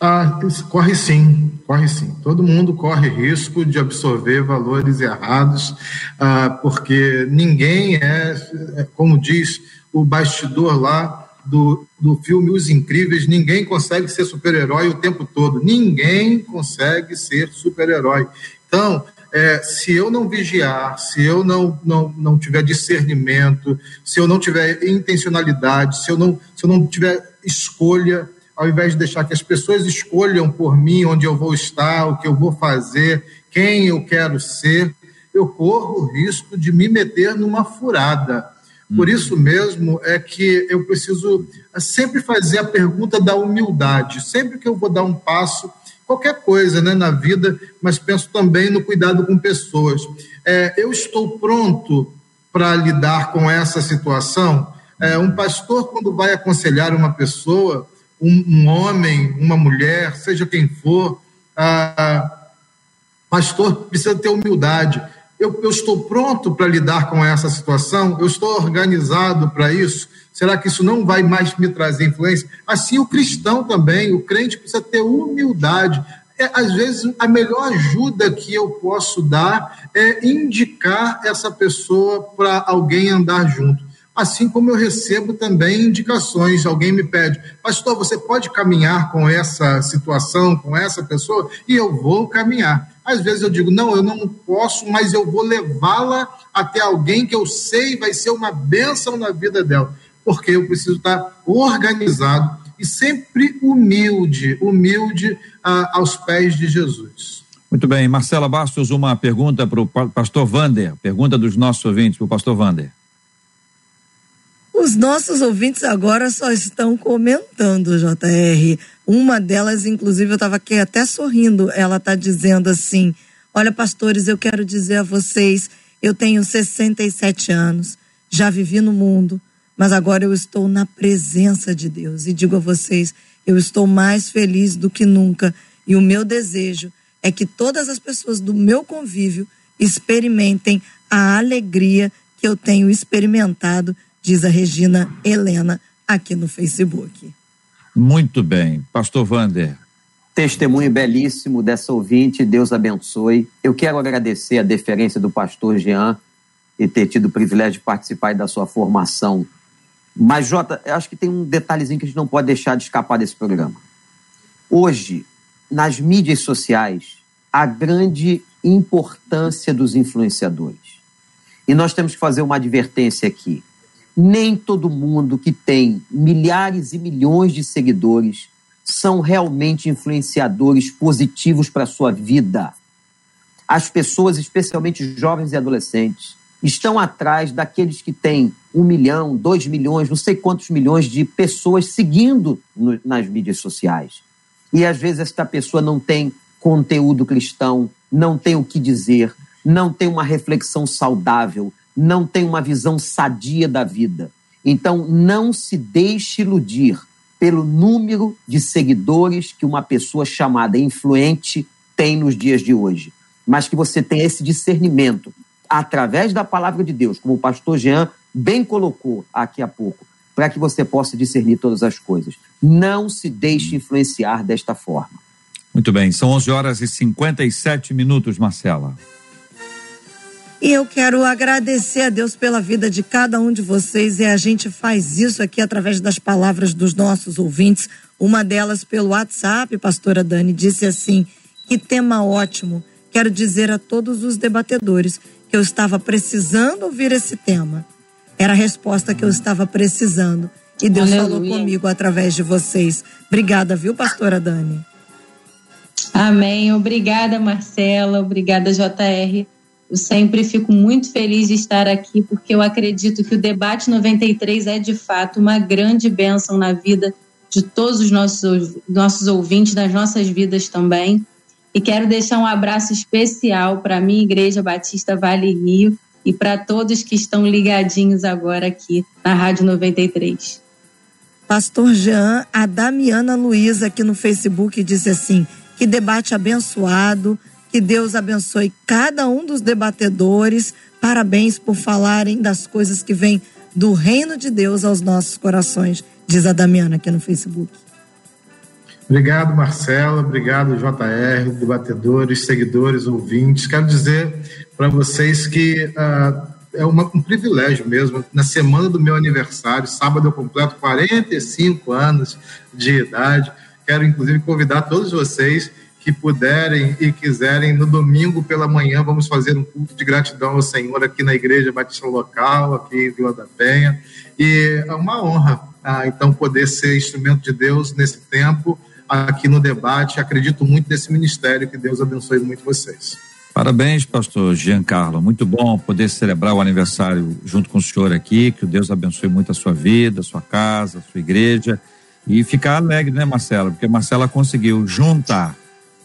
Ah, corre sim, corre sim. Todo mundo corre risco de absorver valores errados, ah, porque ninguém é, é, como diz o bastidor lá, do, do filme Os Incríveis, ninguém consegue ser super-herói o tempo todo. Ninguém consegue ser super-herói. Então, é, se eu não vigiar, se eu não, não, não tiver discernimento, se eu não tiver intencionalidade, se eu não, se eu não tiver escolha, ao invés de deixar que as pessoas escolham por mim onde eu vou estar, o que eu vou fazer, quem eu quero ser, eu corro o risco de me meter numa furada. Por uhum. isso mesmo é que eu preciso sempre fazer a pergunta da humildade. Sempre que eu vou dar um passo, qualquer coisa né, na vida, mas penso também no cuidado com pessoas. É, eu estou pronto para lidar com essa situação? É, um pastor, quando vai aconselhar uma pessoa, um, um homem, uma mulher, seja quem for, ah, pastor precisa ter humildade eu, eu estou pronto para lidar com essa situação? Eu estou organizado para isso? Será que isso não vai mais me trazer influência? Assim, o cristão também, o crente precisa ter humildade. É, às vezes, a melhor ajuda que eu posso dar é indicar essa pessoa para alguém andar junto assim como eu recebo também indicações. Alguém me pede, pastor, você pode caminhar com essa situação, com essa pessoa? E eu vou caminhar. Às vezes eu digo, não, eu não posso, mas eu vou levá-la até alguém que eu sei vai ser uma bênção na vida dela, porque eu preciso estar organizado e sempre humilde, humilde ah, aos pés de Jesus. Muito bem, Marcela Bastos, uma pergunta para o pastor Vander, pergunta dos nossos ouvintes para o pastor Vander. Os nossos ouvintes agora só estão comentando, JR. Uma delas, inclusive, eu estava aqui até sorrindo. Ela está dizendo assim: Olha, pastores, eu quero dizer a vocês, eu tenho 67 anos, já vivi no mundo, mas agora eu estou na presença de Deus. E digo a vocês, eu estou mais feliz do que nunca. E o meu desejo é que todas as pessoas do meu convívio experimentem a alegria que eu tenho experimentado diz a Regina Helena aqui no Facebook. Muito bem. Pastor Vander. Testemunho belíssimo dessa ouvinte, Deus abençoe. Eu quero agradecer a deferência do pastor Jean e ter tido o privilégio de participar da sua formação. Mas, Jota, eu acho que tem um detalhezinho que a gente não pode deixar de escapar desse programa. Hoje, nas mídias sociais, a grande importância dos influenciadores. E nós temos que fazer uma advertência aqui. Nem todo mundo que tem milhares e milhões de seguidores são realmente influenciadores positivos para a sua vida. As pessoas, especialmente jovens e adolescentes, estão atrás daqueles que têm um milhão, dois milhões, não sei quantos milhões de pessoas seguindo no, nas mídias sociais. E às vezes esta pessoa não tem conteúdo cristão, não tem o que dizer, não tem uma reflexão saudável, não tem uma visão sadia da vida. Então, não se deixe iludir pelo número de seguidores que uma pessoa chamada influente tem nos dias de hoje, mas que você tenha esse discernimento através da palavra de Deus, como o pastor Jean bem colocou aqui há pouco, para que você possa discernir todas as coisas. Não se deixe influenciar desta forma. Muito bem, são 11 horas e 57 minutos, Marcela. E eu quero agradecer a Deus pela vida de cada um de vocês e a gente faz isso aqui através das palavras dos nossos ouvintes. Uma delas pelo WhatsApp, pastora Dani, disse assim: Que tema ótimo. Quero dizer a todos os debatedores que eu estava precisando ouvir esse tema. Era a resposta que eu estava precisando. E Deus Aleluia. falou comigo através de vocês. Obrigada, viu, pastora Dani? Amém. Obrigada, Marcela. Obrigada, JR. Eu sempre fico muito feliz de estar aqui, porque eu acredito que o debate 93 é de fato uma grande bênção na vida de todos os nossos, nossos ouvintes, das nossas vidas também. E quero deixar um abraço especial para a minha Igreja Batista Vale Rio e para todos que estão ligadinhos agora aqui na Rádio 93. Pastor Jean, a Damiana Luiza aqui no Facebook disse assim: que debate abençoado, que Deus abençoe cada um dos debatedores. Parabéns por falarem das coisas que vêm do reino de Deus aos nossos corações, diz a Damiana aqui no Facebook. Obrigado, Marcela. Obrigado, JR, debatedores, seguidores, ouvintes. Quero dizer para vocês que uh, é uma, um privilégio mesmo. Na semana do meu aniversário, sábado, eu completo 45 anos de idade. Quero, inclusive, convidar todos vocês que puderem e quiserem, no domingo pela manhã, vamos fazer um culto de gratidão ao Senhor aqui na Igreja Batista Local, aqui em Vila da Penha. E é uma honra, ah, então, poder ser instrumento de Deus nesse tempo aqui no debate. Acredito muito nesse ministério. Que Deus abençoe muito vocês. Parabéns, pastor Giancarlo. Muito bom poder celebrar o aniversário junto com o senhor aqui. Que Deus abençoe muito a sua vida, a sua casa, a sua igreja. E ficar alegre, né, Marcela? Porque Marcela conseguiu juntar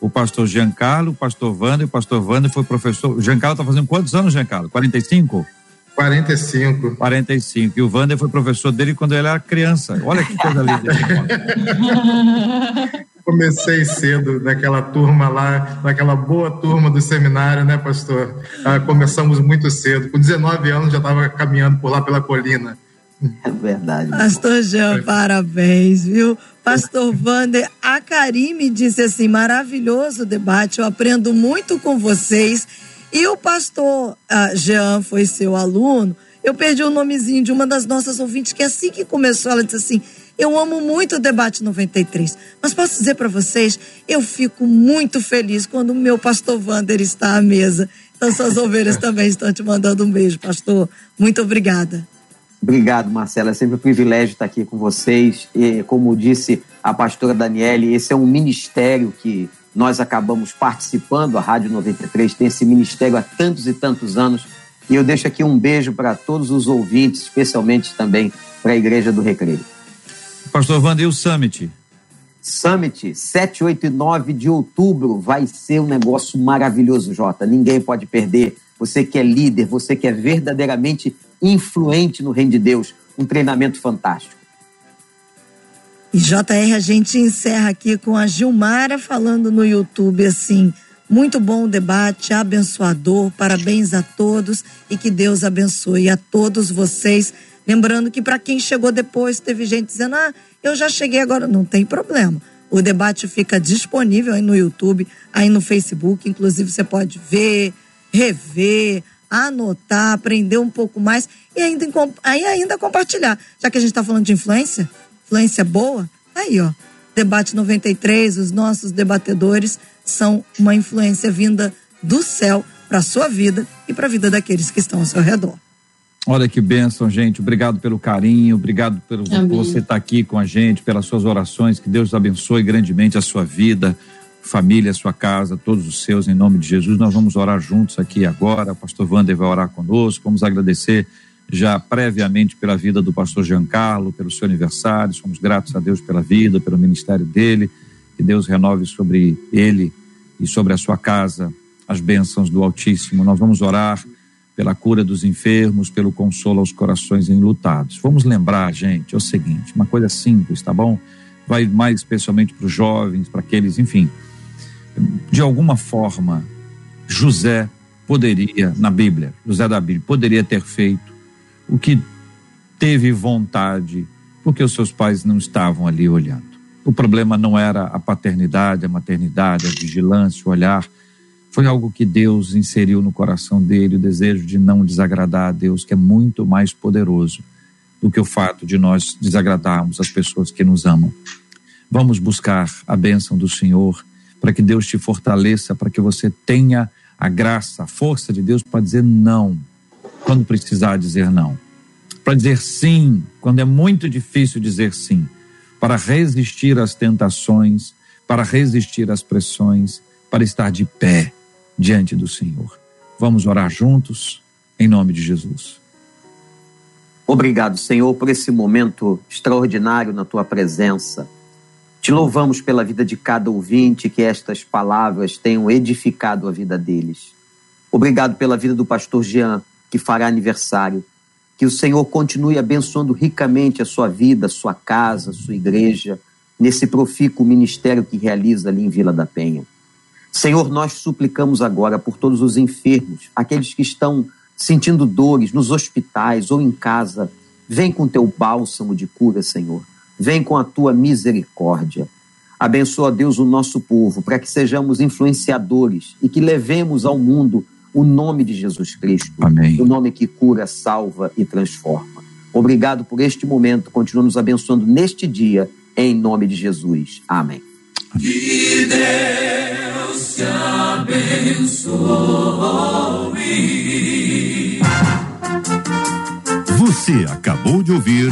o pastor Giancarlo, o pastor Wander, o pastor Wander foi professor. O Giancarlo está fazendo quantos anos, Giancarlo? 45? 45. 45. E o Wander foi professor dele quando ele era criança. Olha que coisa linda. Comecei cedo naquela turma lá, naquela boa turma do seminário, né, pastor? Ah, começamos muito cedo. Com 19 anos já estava caminhando por lá pela colina. É verdade. Pastor Jean, parabéns, viu? Pastor Wander, a Karime disse assim: maravilhoso debate, eu aprendo muito com vocês e o pastor ah, Jean foi seu aluno. Eu perdi o nomezinho de uma das nossas ouvintes, que assim que começou, ela disse assim: Eu amo muito o debate 93. Mas posso dizer para vocês, eu fico muito feliz quando o meu pastor Vander está à mesa. Então, suas ovelhas também estão te mandando um beijo, pastor. Muito obrigada. Obrigado, Marcela. É sempre um privilégio estar aqui com vocês. E, como disse a pastora Daniele, esse é um ministério que nós acabamos participando, a Rádio 93 tem esse ministério há tantos e tantos anos. E eu deixo aqui um beijo para todos os ouvintes, especialmente também para a Igreja do Recreio. Pastor Wander, e o Summit? Summit, 7, 8 e 9 de outubro, vai ser um negócio maravilhoso, Jota. Ninguém pode perder. Você que é líder, você que é verdadeiramente influente no Reino de Deus, um treinamento fantástico. E JR, a gente encerra aqui com a Gilmara falando no YouTube assim: muito bom o debate, abençoador, parabéns a todos e que Deus abençoe a todos vocês. Lembrando que para quem chegou depois, teve gente dizendo: ah, eu já cheguei agora. Não tem problema. O debate fica disponível aí no YouTube, aí no Facebook. Inclusive, você pode ver, rever, anotar, aprender um pouco mais e ainda, aí ainda compartilhar. Já que a gente está falando de influência, influência boa, aí ó, Debate 93, os nossos debatedores são uma influência vinda do céu para a sua vida e para a vida daqueles que estão ao seu redor. Olha que bênção, gente. Obrigado pelo carinho, obrigado pelo Amém. você estar tá aqui com a gente, pelas suas orações. Que Deus abençoe grandemente a sua vida, família, sua casa, todos os seus, em nome de Jesus. Nós vamos orar juntos aqui agora. O pastor Wander vai orar conosco. Vamos agradecer já previamente pela vida do pastor Giancarlo, pelo seu aniversário. Somos gratos a Deus pela vida, pelo ministério dele. Que Deus renove sobre ele e sobre a sua casa as bênçãos do Altíssimo. Nós vamos orar pela cura dos enfermos, pelo consolo aos corações enlutados. Vamos lembrar, gente, é o seguinte, uma coisa simples, tá bom? Vai mais especialmente para os jovens, para aqueles, enfim. De alguma forma, José poderia, na Bíblia, José da Bíblia, poderia ter feito o que teve vontade, porque os seus pais não estavam ali olhando. O problema não era a paternidade, a maternidade, a vigilância, o olhar foi algo que Deus inseriu no coração dele, o desejo de não desagradar a Deus, que é muito mais poderoso do que o fato de nós desagradarmos as pessoas que nos amam. Vamos buscar a bênção do Senhor para que Deus te fortaleça, para que você tenha a graça, a força de Deus para dizer não quando precisar dizer não, para dizer sim quando é muito difícil dizer sim, para resistir às tentações, para resistir às pressões, para estar de pé diante do Senhor. Vamos orar juntos, em nome de Jesus. Obrigado, Senhor, por esse momento extraordinário na tua presença. Te louvamos pela vida de cada ouvinte, que estas palavras tenham edificado a vida deles. Obrigado pela vida do pastor Jean, que fará aniversário. Que o Senhor continue abençoando ricamente a sua vida, sua casa, sua igreja, nesse profícuo ministério que realiza ali em Vila da Penha. Senhor, nós suplicamos agora por todos os enfermos, aqueles que estão sentindo dores nos hospitais ou em casa. Vem com teu bálsamo de cura, Senhor. Vem com a tua misericórdia. Abençoa, Deus, o nosso povo, para que sejamos influenciadores e que levemos ao mundo o nome de Jesus Cristo. Amém. O nome que cura, salva e transforma. Obrigado por este momento. Continua nos abençoando neste dia, em nome de Jesus. Amém. Que Deus te abençoe. Você acabou de ouvir